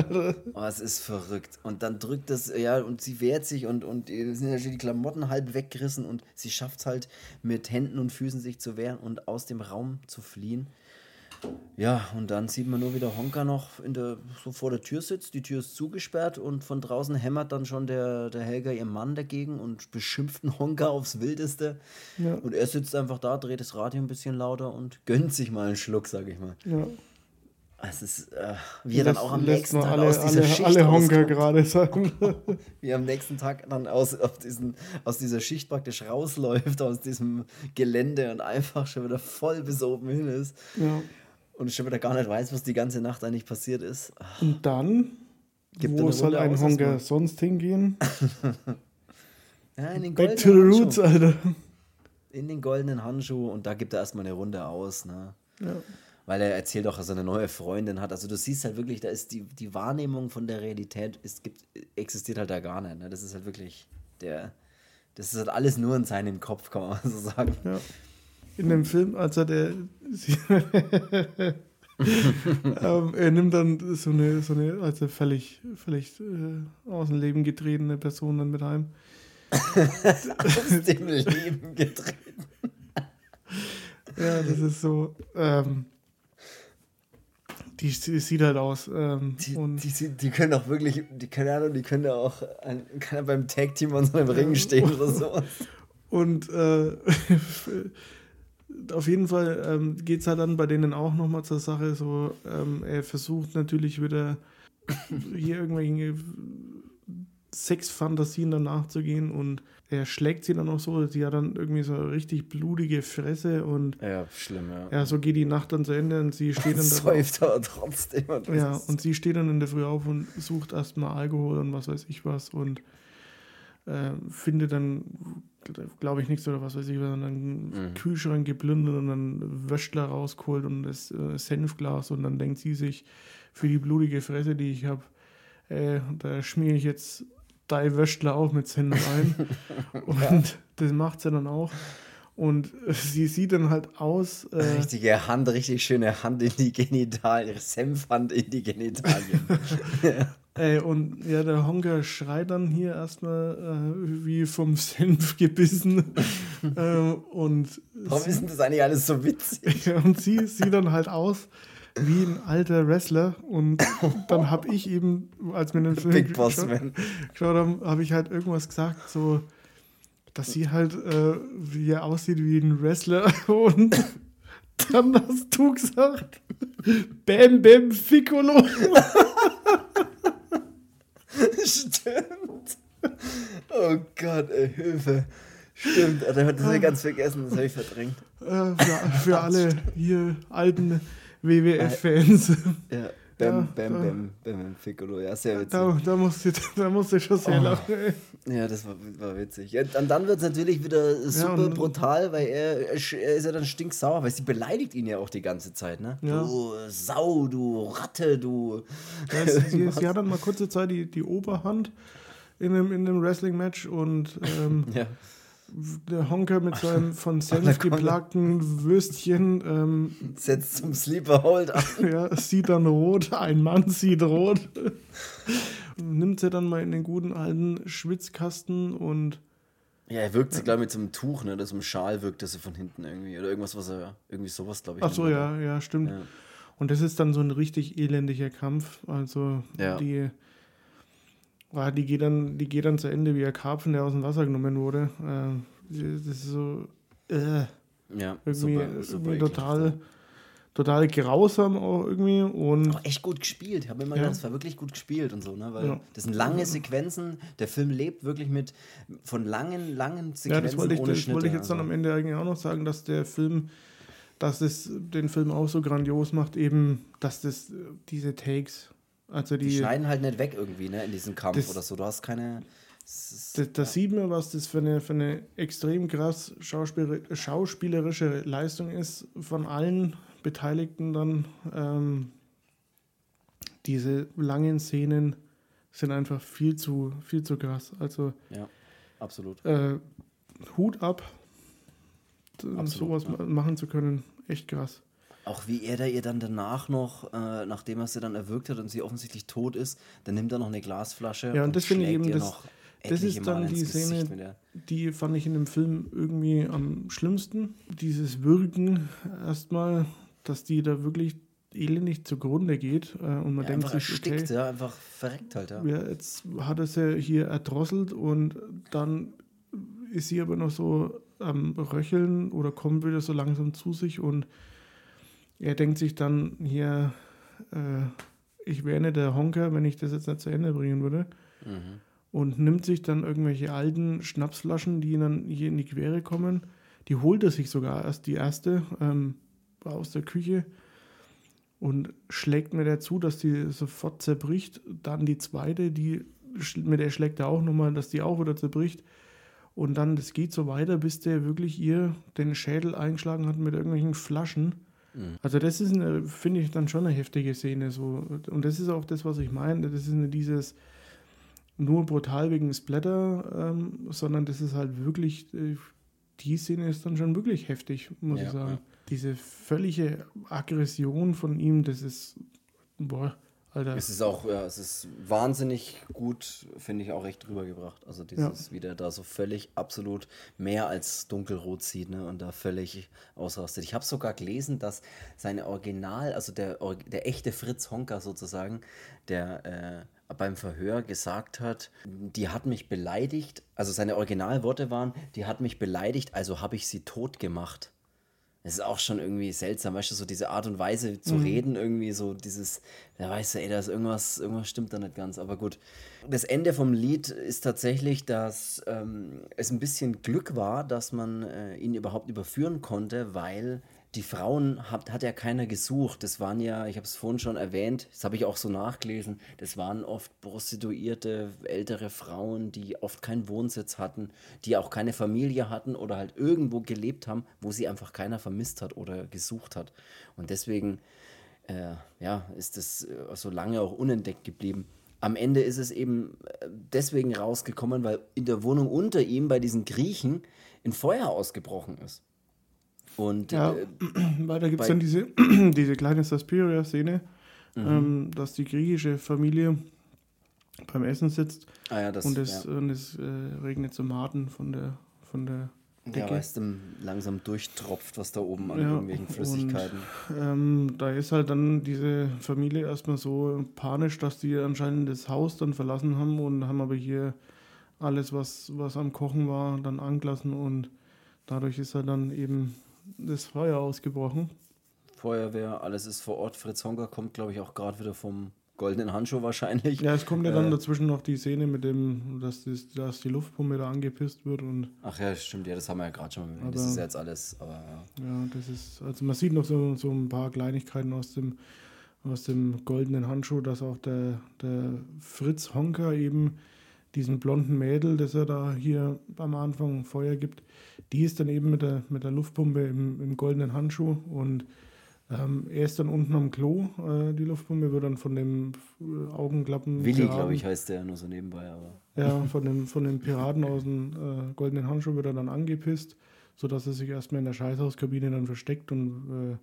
Oh, es ist verrückt. Und dann drückt es, ja, und sie wehrt sich und, und sind ja schon die Klamotten halb weggerissen und sie schafft es halt mit Händen und Füßen sich zu wehren und aus dem Raum zu fliehen. Ja, und dann sieht man nur, wie der Honker noch in der, so vor der Tür sitzt. Die Tür ist zugesperrt und von draußen hämmert dann schon der, der Helga ihr Mann dagegen und beschimpft den Honker aufs Wildeste. Ja. Und er sitzt einfach da, dreht das Radio ein bisschen lauter und gönnt sich mal einen Schluck, sag ich mal. Ja. Es ist, äh, wie er dann auch am nächsten Tag alle, aus dieser alle, Schicht alle Honker gerade sagen. wie er am nächsten Tag dann aus, diesen, aus dieser Schicht praktisch rausläuft, aus diesem Gelände und einfach schon wieder voll bis oben hin ist. Ja. Und schon wieder gar nicht weiß, was die ganze Nacht eigentlich passiert ist. Und dann, Gibt wo soll ein Honker sonst hingehen? ja, in den Back to the roots, Alter. In den goldenen Handschuh und da gibt er erstmal eine Runde aus. Ne? Ja weil er erzählt auch, dass er eine neue Freundin hat. Also du siehst halt wirklich, da ist die, die Wahrnehmung von der Realität ist, gibt, existiert halt da gar nicht. Ne? Das ist halt wirklich der, das ist halt alles nur in seinem Kopf, kann man so sagen. Ja. In dem Film, als er der ähm, er nimmt dann so eine, so eine also völlig, völlig äh, aus dem Leben getretene Person dann mit heim. aus dem Leben getreten. ja, das ist so. Ähm, die, die sieht halt aus. Ähm, die, die, die, können auch wirklich, die keine Ahnung, die können ja auch ein, kann beim Tag-Team an so einem Ring stehen oder so. Und äh, auf jeden Fall ähm, geht es halt dann bei denen auch nochmal zur Sache. So, ähm, er versucht natürlich wieder hier irgendwelche Sexfantasien danach zu gehen und er schlägt sie dann auch so, sie hat dann irgendwie so eine richtig blutige Fresse und ja, schlimm, ja. Ja, so geht die Nacht dann zu Ende und sie steht dann da Säuft aber trotzdem. und Ja, und sie steht dann in der Früh auf und sucht erstmal Alkohol und was weiß ich was und äh, findet dann, glaube ich, nichts oder was weiß ich, was, und dann Mhm. Kühlschrank geplündert und dann Wöschler rausgeholt und das äh, Senfglas und dann denkt sie sich, für die blutige Fresse, die ich habe, äh, da schmiere ich jetzt drei Wöschler auch mit Senf ein. und das macht sie dann auch. Und äh, sie sieht dann halt aus. Äh, Richtige Hand, richtig schöne Hand in die Genitalien, Senfhand in die Genitalien. Ey, und ja, der Honker schreit dann hier erstmal äh, wie vom Senf gebissen. äh, und, Warum ist denn das eigentlich alles so witzig? ja, und sie sieht dann halt aus wie ein alter Wrestler. Und dann habe ich eben, als wir den Film Big Boss geschaut, Man. geschaut haben, habe ich halt irgendwas gesagt, so, dass sie halt äh, wie er aussieht wie ein Wrestler. Und dann hast du gesagt, Bam Bam Ficcolo. Stimmt. Oh Gott, ey, Hilfe. Stimmt, da hat das ja ganz vergessen, das habe ich verdrängt. Äh, für, für alle hier alten WWF-Fans. Ja, Ja, Bam, Bam, da- Bam, Bam, Bam, Piccolo, ja, sehr witzig. Da, da, musste, da musste ich schon sehr Oh. lachen. Ey. Ja, das war, war witzig. Ja, und dann wird es natürlich wieder super und- brutal, weil er, er ist ja dann stinksauer, weil sie beleidigt ihn ja auch die ganze Zeit, ne? Ja. Du Sau, du Ratte, du. Ja, sie, sie, hat dann mal kurze Zeit die, die Oberhand in einem, in einem Wrestling-Match und ähm, Ja. Der Honker mit seinem von Senf geplagten Würstchen ähm, Setzt zum Sleeper Hold an. ja, sieht dann rot, ein Mann sieht rot. Nimmt sie dann mal in den guten alten Schwitzkasten und Ja, er wirkt sie, glaube ich, mit so einem Tuch, ne? Oder so einem Schal wirkt er so von hinten irgendwie. Oder irgendwas, was er. Irgendwie sowas, glaube ich. ach so, ja, ja, stimmt. Ja. Und das ist dann so ein richtig elendiger Kampf. Also Ja. die, ah, die, geht dann, die geht dann zu Ende wie ein Karpfen, der aus dem Wasser genommen wurde. Äh, das ist so äh. Ja, irgendwie, super, super irgendwie ekelhaft, total, total grausam auch irgendwie. Und Aber echt gut gespielt. Ich habe immer Ja. gedacht, es war wirklich gut gespielt und so, ne? Weil Ja. das sind lange Sequenzen. Der Film lebt wirklich mit von langen, langen Sequenzen ja, das wollte ich, das Schnitte. wollte ich jetzt dann also. am Ende eigentlich auch noch sagen, dass der Film, dass es den Film auch so grandios macht, eben, dass das äh, diese Takes, also Die die, schneiden halt nicht weg irgendwie, ne? In diesem Kampf Das- oder so. Du hast keine. es ist- Da, da sieht man, was das für eine, für eine extrem krass schauspieler, schauspielerische Leistung ist von allen Beteiligten dann. Ähm, diese langen Szenen sind einfach viel zu, viel zu krass. Also Ja, absolut. äh, Hut ab, Absolut, sowas ja. ma- machen zu können, echt krass. Auch wie er da ihr dann danach noch, äh, nachdem er sie dann erwürgt hat und sie offensichtlich tot ist, dann nimmt er noch eine Glasflasche. Ja, und das finde ich eben, das- noch das ist dann die Gesicht Szene, Die fand ich in dem Film irgendwie am schlimmsten. Dieses Würgen erstmal, dass die da wirklich elendig zugrunde geht. Äh, und man Ja, denkt sich, erstickt, okay, ja, einfach verreckt halt, ja. ja, jetzt hat er sie hier erdrosselt und dann ist sie aber noch so am Röcheln oder kommt wieder so langsam zu sich und er denkt sich dann hier, äh, ich wäre nicht der Honker, wenn ich das jetzt nicht zu Ende bringen würde. Mhm. Und nimmt sich dann irgendwelche alten Schnapsflaschen, die dann hier in die Quere kommen. Die holt er sich sogar erst die erste ähm, aus der Küche und schlägt mir der zu, dass die sofort zerbricht. Dann die zweite, die mit der schlägt er auch nochmal, dass die auch wieder zerbricht. Und dann, das geht so weiter, bis der wirklich ihr den Schädel eingeschlagen hat mit irgendwelchen Flaschen. Mhm. Also das ist, finde ich, dann schon eine heftige Szene. So. Und das ist auch das, was ich meine. Das ist dieses nur brutal wegen Splatter, ähm, sondern das ist halt wirklich, äh, die Szene ist dann schon wirklich heftig, muss Ja, ich sagen. ja. Diese völlige Aggression von ihm, das ist, boah, Alter. Es ist auch, ja, es ist wahnsinnig gut, finde ich, auch echt rübergebracht. Also dieses, wie der da so völlig absolut mehr als dunkelrot sieht, ne? Und da völlig ausrastet. Ich habe sogar gelesen, dass seine Original, also der, der echte Fritz Honka sozusagen, der äh, beim Verhör gesagt hat, die hat mich beleidigt, also seine Originalworte waren, die hat mich beleidigt, also habe ich sie tot gemacht. Es ist auch schon irgendwie seltsam, weißt du, so diese Art und Weise zu Mhm. reden, irgendwie so dieses, da weißt du, ey, da ist irgendwas, irgendwas stimmt da nicht ganz, aber gut. Das Ende vom Lied ist tatsächlich, dass ähm, es ein bisschen Glück war, dass man äh, ihn überhaupt überführen konnte, weil die Frauen hat, hat ja keiner gesucht. Das waren ja, ich habe es vorhin schon erwähnt, das habe ich auch so nachgelesen, das waren oft prostituierte ältere Frauen, die oft keinen Wohnsitz hatten, die auch keine Familie hatten oder halt irgendwo gelebt haben, wo sie einfach keiner vermisst hat oder gesucht hat. Und deswegen äh, ja, ist das äh, so lange auch unentdeckt geblieben. Am Ende ist es eben äh, deswegen rausgekommen, weil in der Wohnung unter ihm bei diesen Griechen ein Feuer ausgebrochen ist. Und Ja, äh, weil da gibt es dann diese, diese kleine Suspiria-Szene, Mhm. ähm, dass die griechische Familie beim Essen sitzt ah ja, das und es, ja. und es äh, regnet Tomaten von der, von der Ja, Decke. weil es dann langsam durchtropft, was da oben an Ja, irgendwelchen Flüssigkeiten. Ähm, da ist halt dann diese Familie erstmal so panisch, dass die anscheinend das Haus dann verlassen haben und haben aber hier alles, was, was am Kochen war, dann angelassen und dadurch ist halt dann eben das Feuer ausgebrochen. Feuerwehr, alles ist vor Ort. Fritz Honker kommt, glaube ich, auch gerade wieder vom goldenen Handschuh wahrscheinlich. Ja, es kommt ja dann Äh. dazwischen noch die Szene mit dem, dass, das, dass die Luftpumpe da angepisst wird und Ach ja, stimmt, ja, das haben wir ja gerade schon mal erwähnt. Das Aber- ist ja jetzt alles, aber ja. ja, das ist, also man sieht noch so, so ein paar Kleinigkeiten aus dem, aus dem goldenen Handschuh, dass auch der, der Fritz Honker eben diesen blonden Mädel, das er da hier am Anfang Feuer gibt, die ist dann eben mit der, mit der Luftpumpe im, im goldenen Handschuh und ähm, er ist dann unten am Klo, äh, die Luftpumpe wird dann von dem äh, Augenklappen. Willi, glaube ich, heißt der nur so nebenbei, aber. Ja, von dem, von den Piraten aus dem äh, goldenen Handschuh wird er dann angepisst, sodass er sich erstmal in der Scheißhauskabine dann versteckt und äh,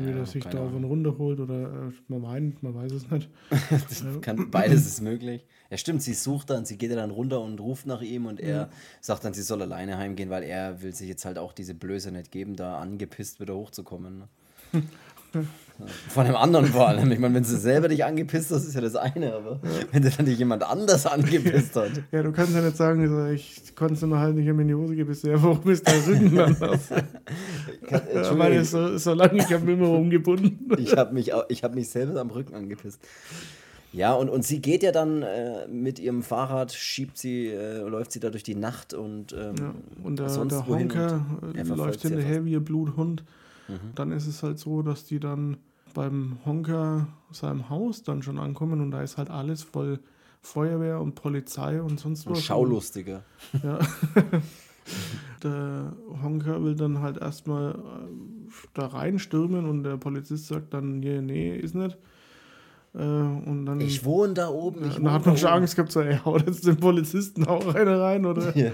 entweder Ja, sich keine da auf Ahnung. runter holt oder äh, man weint, man weiß es nicht. Kann, beides ist möglich. Ja, stimmt, sie sucht dann, sie geht dann runter und ruft nach ihm und er sagt dann, sie soll alleine heimgehen, weil er will sich jetzt halt auch diese Blöße nicht geben, da angepisst wieder hochzukommen. Ne? Ja, Von dem anderen vor allem. Ich meine, wenn du selber dich angepisst hast, ist ja das eine, aber wenn dir dann nicht jemand anders angepisst hat. Ja, du kannst ja nicht sagen, ich konnte es mir halt nicht in die Hose gebissen, ja, warum ist der Rücken dann? Kann, Ja, weil es so, so lange, ich habe immer umgebunden. ich habe mich, ich hab mich selbst am Rücken angepisst. Ja, und, und sie geht ja dann äh, mit ihrem Fahrrad, schiebt sie, äh, läuft sie da durch die Nacht und, ähm, Ja, und der, sonst der Honker äh, läuft ja hinterher wie ein Bluthund. Mhm. Dann ist es halt so, dass die dann beim Honker seinem Haus dann schon ankommen und da ist halt alles voll Feuerwehr und Polizei und sonst und was. Schaulustiger. Ja. der Honker will dann halt erstmal äh, da reinstürmen und der Polizist sagt dann, nee, nee, ist nicht. Äh, und dann, Ich wohne da oben. Ich dann hat man schon oben. Angst gehabt, so, ey, haut jetzt den Polizisten auch einer rein, oder? Ja.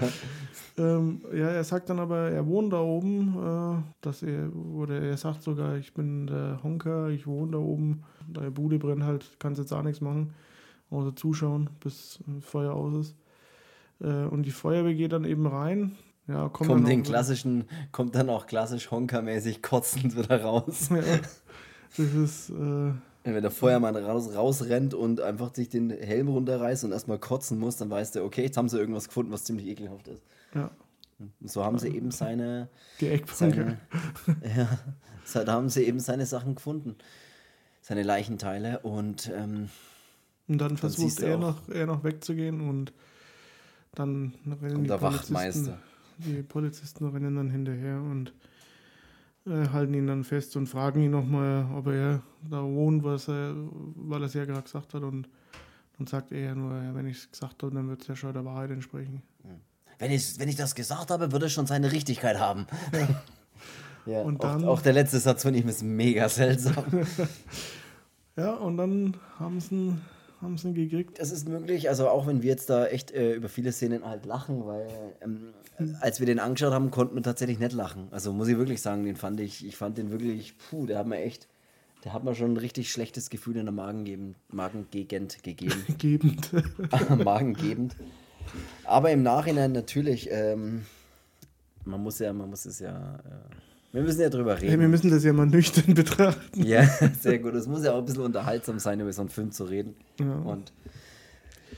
Ähm, ja, er sagt dann aber, er wohnt da oben, äh, dass er, oder er sagt sogar, ich bin der Honker, ich wohne da oben, deine Bude brennt halt, kannst jetzt auch nichts machen, außer zuschauen, bis das Feuer aus ist. Äh, und die Feuerwehr geht dann eben rein. Ja, kommt Kommt dann den auch- klassischen, kommt dann auch klassisch Honker-mäßig kotzend wieder raus. Ja, das ist, äh, Wenn der Feuermann raus, rausrennt und einfach sich den Helm runterreißt und erstmal kotzen muss, dann weiß der, okay, jetzt haben sie irgendwas gefunden, was ziemlich ekelhaft ist. ja, Und so haben sie eben seine, die Eckbank. seine ja, so- da haben sie eben seine Sachen gefunden. Seine Leichenteile und ähm, Und dann versucht du er noch, er noch wegzugehen und dann rennen kommt die der Polizisten, Wachtmeister. die Polizisten rennen dann hinterher und äh, halten ihn dann fest und fragen ihn nochmal, ob er da wohnt, was er, weil er es ja gerade gesagt hat und dann sagt er ja nur, ja, wenn ich es gesagt habe, dann wird es ja schon der Wahrheit entsprechen. Wenn ich, wenn ich das gesagt habe, würde es schon seine Richtigkeit haben. Ja, Und auch, dann- auch der letzte Satz von ihm ist mega seltsam. Ja, und dann haben sie ihn, haben sie ihn gekriegt. Das ist möglich, also auch wenn wir jetzt da echt äh, über viele Szenen halt lachen, weil ähm, als wir den angeschaut haben, konnten wir tatsächlich nicht lachen. Also muss ich wirklich sagen, den fand ich, ich fand den wirklich, puh, der hat mir echt, der hat mir schon ein richtig schlechtes Gefühl in der Magengegend, Magengegend gegeben. Gebend. Magengebend. Aber im Nachhinein natürlich, ähm, man muss ja, man muss es ja, äh, wir müssen ja drüber Hey, wir reden. müssen das ja mal nüchtern betrachten. Ja, sehr gut. Es muss ja auch ein bisschen unterhaltsam sein, über so einen Film zu reden. Ja. Und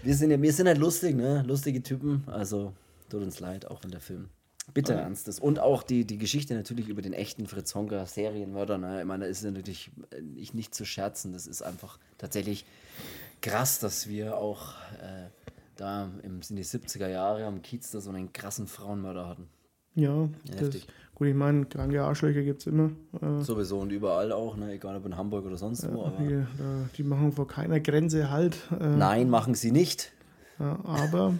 wir sind ja, wir sind halt lustig, ne? Lustige Typen. Also tut uns leid, auch wenn der Film bitter ernst ist. Und auch die, die Geschichte natürlich über den echten Fritz Honka Serienmörder. Ne? Ich meine, da ist natürlich nicht, nicht zu scherzen. Das ist einfach tatsächlich krass, dass wir auch äh, da im, in die 70er Jahre am Kiez da so einen krassen Frauenmörder hatten. Ja, das, gut, ich meine, kranke Arschlöcher gibt es immer. Äh, Sowieso und überall auch, ne? egal ob in Hamburg oder sonst ja, wo. Aber die, die, machen vor keiner Grenze halt. Äh, Nein, machen sie nicht. Ja, aber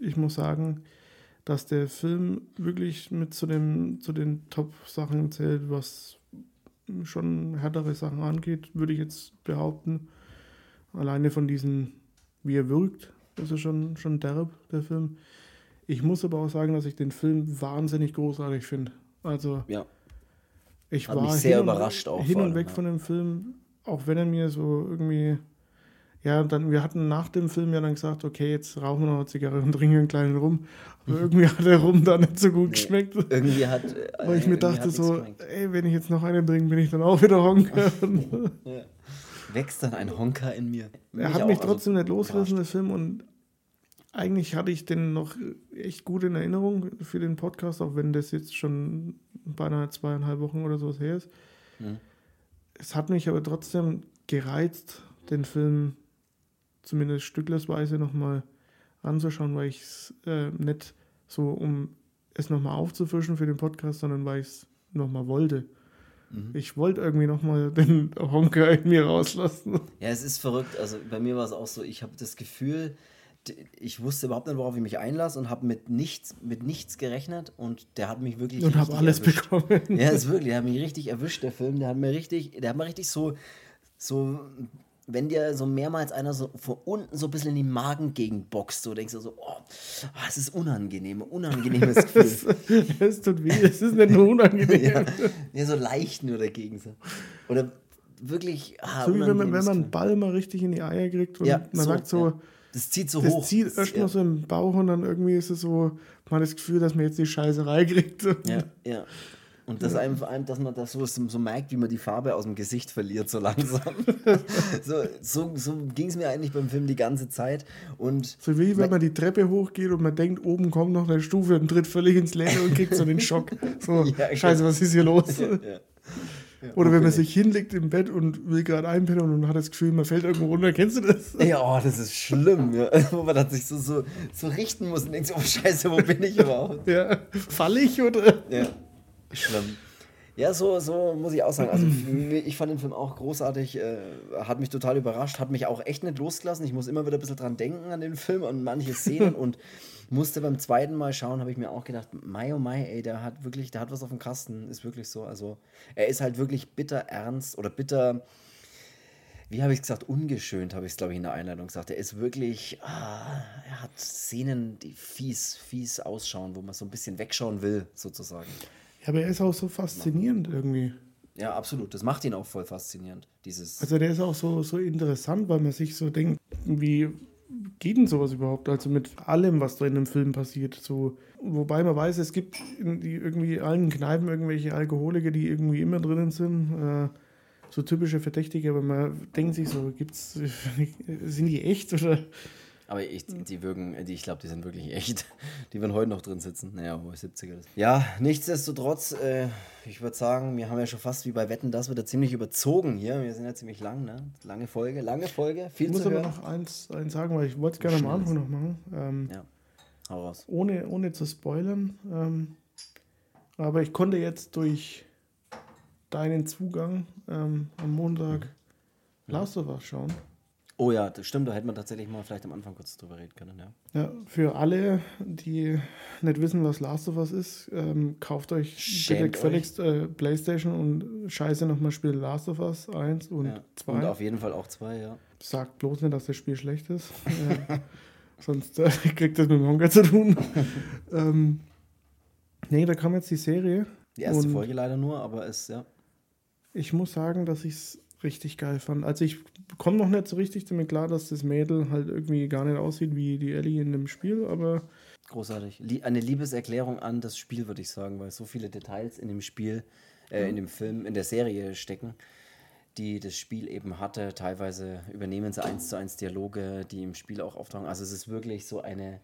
ich muss sagen, dass der Film wirklich mit zu, dem, zu den Top-Sachen zählt, was schon härtere Sachen angeht, würde ich jetzt behaupten. Alleine von diesen, wie er wirkt, ist er schon, schon derb, der Film. Ich muss aber auch sagen, dass ich den Film wahnsinnig großartig finde. Also, ja. ich Hat war sehr hin überrascht und, auch. hin und weg ja. von dem Film, auch wenn er mir so irgendwie. Ja, dann, wir hatten nach dem Film ja dann gesagt, okay, jetzt rauchen wir noch eine Zigarre und trinken einen kleinen Rum. Aber irgendwie hat der Rum da nicht so gut Nee, geschmeckt. Irgendwie hat. äh, Weil ich mir irgendwie dachte so, geschmeckt. ey, wenn ich jetzt noch einen trinke, bin ich dann auch wieder Honker. Ja. Wächst dann ein Honker in mir. er hat mich also trotzdem nicht losgelassen, überrascht. der Film. Und eigentlich hatte ich den noch echt gut in Erinnerung für den Podcast, auch wenn das jetzt schon beinahe zweieinhalb Wochen oder sowas her ist. Mhm. Es hat mich aber trotzdem gereizt, den Film zumindest stücklersweise nochmal anzuschauen, weil ich es äh, nicht so, um es nochmal aufzufrischen für den Podcast, sondern weil ich es nochmal wollte. Mhm. Ich wollte irgendwie nochmal den Honker in mir rauslassen. Ja, es ist verrückt. Also bei mir war es auch so, ich habe das Gefühl, ich wusste überhaupt nicht, worauf ich mich einlasse und habe mit nichts, mit nichts gerechnet und der hat mich wirklich Und habe alles erwischt. bekommen. Ja, ist wirklich, der hat mich richtig erwischt, der Film. Der hat mir richtig, der hat mir richtig so, so, wenn dir so mehrmals einer so von unten so ein bisschen in die Magengegend boxt, so denkst du so, oh, es ist unangenehm, unangenehmes Gefühl. Es tut weh, es ist nicht nur unangenehm. ja, so leicht nur dagegen. So. Oder wirklich, ah, so wie wenn man, wenn man einen. Ball mal richtig in die Eier kriegt und Ja, man so, sagt so, ja. Das zieht so das hoch. zieht Das- erstmal ja. so im Bauch und dann irgendwie ist es so, man hat das Gefühl, dass man jetzt die Scheißerei kriegt. Ja, ja. Und das einem vor allem, dass man das so, so merkt, wie man die Farbe aus dem Gesicht verliert, so langsam. so so, so ging es mir eigentlich beim Film die ganze Zeit. Und So wie wenn man die Treppe hochgeht und man denkt, oben kommt noch eine Stufe und tritt völlig ins Leere und kriegt so den Schock. So, Ja, scheiße, genau. was ist hier los? ja, ja. Oder wenn man sich hinlegt im Bett und will gerade einpennen und hat das Gefühl, man fällt irgendwo runter. Kennst du das? Ja, oh, das ist schlimm, ja. wo man sich so, so, so richten muss und denkt, so, oh Scheiße, wo bin ich überhaupt? Ja, fall ich oder? Ja, schlimm. Ja, so, so muss ich auch sagen. Also ich fand den Film auch großartig, äh, hat mich total überrascht, hat mich auch echt nicht losgelassen. Ich muss immer wieder ein bisschen dran denken an den Film und manche Szenen und musste beim zweiten Mal schauen, habe ich mir auch gedacht, Mai oh Mai, ey, der hat wirklich, der hat was auf dem Kasten, ist wirklich so. Also er ist halt wirklich bitter ernst oder bitter, wie habe ich es gesagt, ungeschönt, habe ich es, glaube ich, in der Einleitung gesagt. Er ist wirklich, ah, er hat Szenen, die fies, fies ausschauen, wo man so ein bisschen wegschauen will, sozusagen. Ja, aber er ist auch so faszinierend irgendwie. Ja, absolut. Das macht ihn auch voll faszinierend. Dieses. Also der ist auch so, so interessant, weil man sich so denkt, wie geht denn sowas überhaupt? Also mit allem, was da in dem Film passiert. So, wobei man weiß, es gibt in die irgendwie allen Kneipen irgendwelche Alkoholiker, die irgendwie immer drinnen sind. Äh, so typische Verdächtige, aber man denkt sich so, gibt's, sind die echt oder? Aber ich, die wirken, die, ich glaube, die sind wirklich echt. Die werden heute noch drin sitzen. Naja, wo 70er ist. Ja, nichtsdestotrotz, äh, ich würde sagen, wir haben ja schon fast wie bei Wetten, das wieder ziemlich überzogen hier. Wir sind ja ziemlich lang, ne? Lange Folge, lange Folge, viel Ich muss zu aber hören. noch eins, eins sagen, weil ich wollte es gerne am Anfang noch machen. Ähm, Ja, hau raus. ohne, ohne zu spoilern. Ähm, aber ich konnte jetzt durch deinen Zugang ähm, am Montag Last of Us schauen. Oh ja, das stimmt, da hätte man tatsächlich mal vielleicht am Anfang kurz drüber reden können, ja. Ja, für alle, die nicht wissen, was Last of Us ist, ähm, kauft euch Schämt bitte gefälligst äh, Playstation und scheiße nochmal Spiel Last of Us 1 und ja. 2. Und auf jeden Fall auch zwei, ja. Sagt bloß nicht, dass das Spiel schlecht ist. äh, sonst äh, kriegt das mit dem Honker zu tun. ähm, nee, da kam jetzt die Serie. Die erste Folge leider nur, aber es, ja. Ich muss sagen, dass ich es richtig geil fand. Also ich komme noch nicht so richtig damit klar, dass das Mädel halt irgendwie gar nicht aussieht wie die Ellie in dem Spiel, aber Großartig. Eine Liebeserklärung an das Spiel, würde ich sagen, weil so viele Details in dem Spiel, äh, in dem Film, in der Serie stecken, die das Spiel eben hatte. Teilweise übernehmen sie eins zu eins Dialoge, die im Spiel auch auftauchen. Also es ist wirklich so eine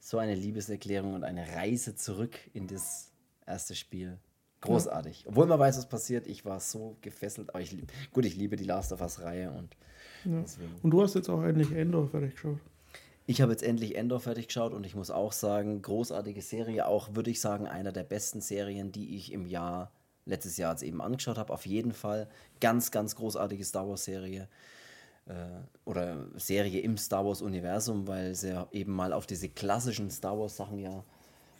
so eine Liebeserklärung und eine Reise zurück in das erste Spiel. Großartig. Obwohl man weiß, was passiert, ich war so gefesselt. Aber ich lieb, gut, ich liebe die Last of Us-Reihe und Ja. Und du hast jetzt auch endlich Endor fertig geschaut. Ich habe jetzt endlich Endor fertig geschaut und ich muss auch sagen, großartige Serie, auch würde ich sagen, einer der besten Serien, die ich im Jahr, letztes Jahr jetzt eben angeschaut habe, auf jeden Fall. Ganz, ganz großartige Star Wars-Serie äh, oder Serie im Star Wars-Universum, weil sie eben mal auf diese klassischen Star Wars-Sachen ja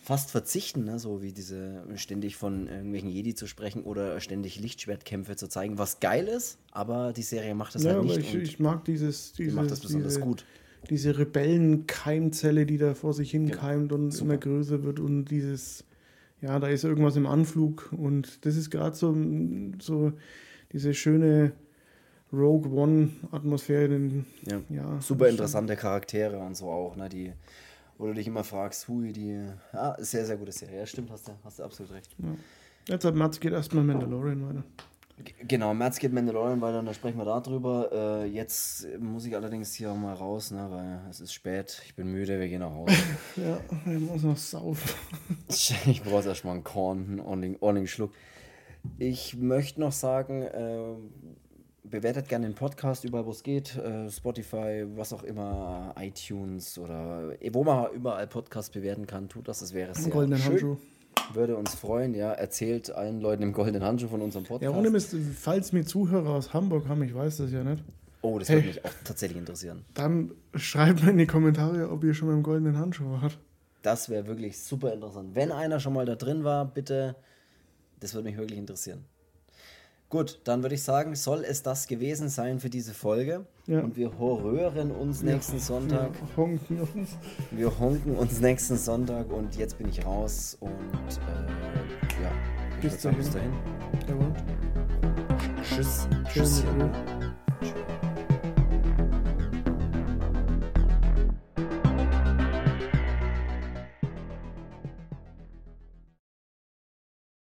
fast verzichten, ne? so wie diese ständig von irgendwelchen Jedi zu sprechen oder ständig Lichtschwertkämpfe zu zeigen, was geil ist, aber die Serie macht das Ja, halt nicht ich, ich mag dieses, die diese, macht das besonders diese, gut. diese Rebellenkeimzelle, die da vor sich hin Genau. keimt und Super. immer größer wird und dieses, ja, da ist irgendwas im Anflug und das ist gerade so, so diese schöne Rogue One-Atmosphäre. Ja. Ja, Super interessante Charaktere und so auch, ne? Die, wo du dich immer fragst, hui, die. Ja, sehr, sehr gute Serie. Ja, stimmt, hast du, hast du absolut recht. Jetzt hat Mats geht erstmal Mandalorian weiter. Genau, im März geht Mandalorian weiter und da sprechen wir darüber. Äh, jetzt muss ich allerdings hier auch mal raus, ne? Weil es ist spät, ich bin müde, wir gehen nach Hause. Ja, er muss noch saufen. ich brauche erstmal einen Korn, einen ordentlichen, ordentlichen Schluck. Ich möchte noch sagen, äh, bewertet gerne den Podcast überall, wo es geht. Äh, Spotify, was auch immer, iTunes oder wo man überall Podcasts bewerten kann, tut das. Das wäre sehr Goldenen schön. Handschuh. Würde uns freuen, ja. Erzählt allen Leuten im goldenen Handschuh von unserem Ja, Podcast. ohne Mist, falls mir Zuhörer aus Hamburg haben, ich weiß das ja nicht, oh, das Hey. würde mich auch tatsächlich interessieren. dann schreibt mir in die Kommentare, ob ihr schon mal im goldenen Handschuh wart. Das wäre wirklich super interessant. Wenn einer schon mal da drin war, bitte, das würde mich wirklich interessieren. Gut, dann würde ich sagen, soll es das gewesen sein für diese Folge. Ja. Und wir horrören uns nächsten Sonntag. Ja, honken uns. Wir honken uns nächsten Sonntag und jetzt bin ich raus und äh, ja, Bis sagen, bis dahin. dahin. Jawohl. Tschüss. Tschüss. Tschüss.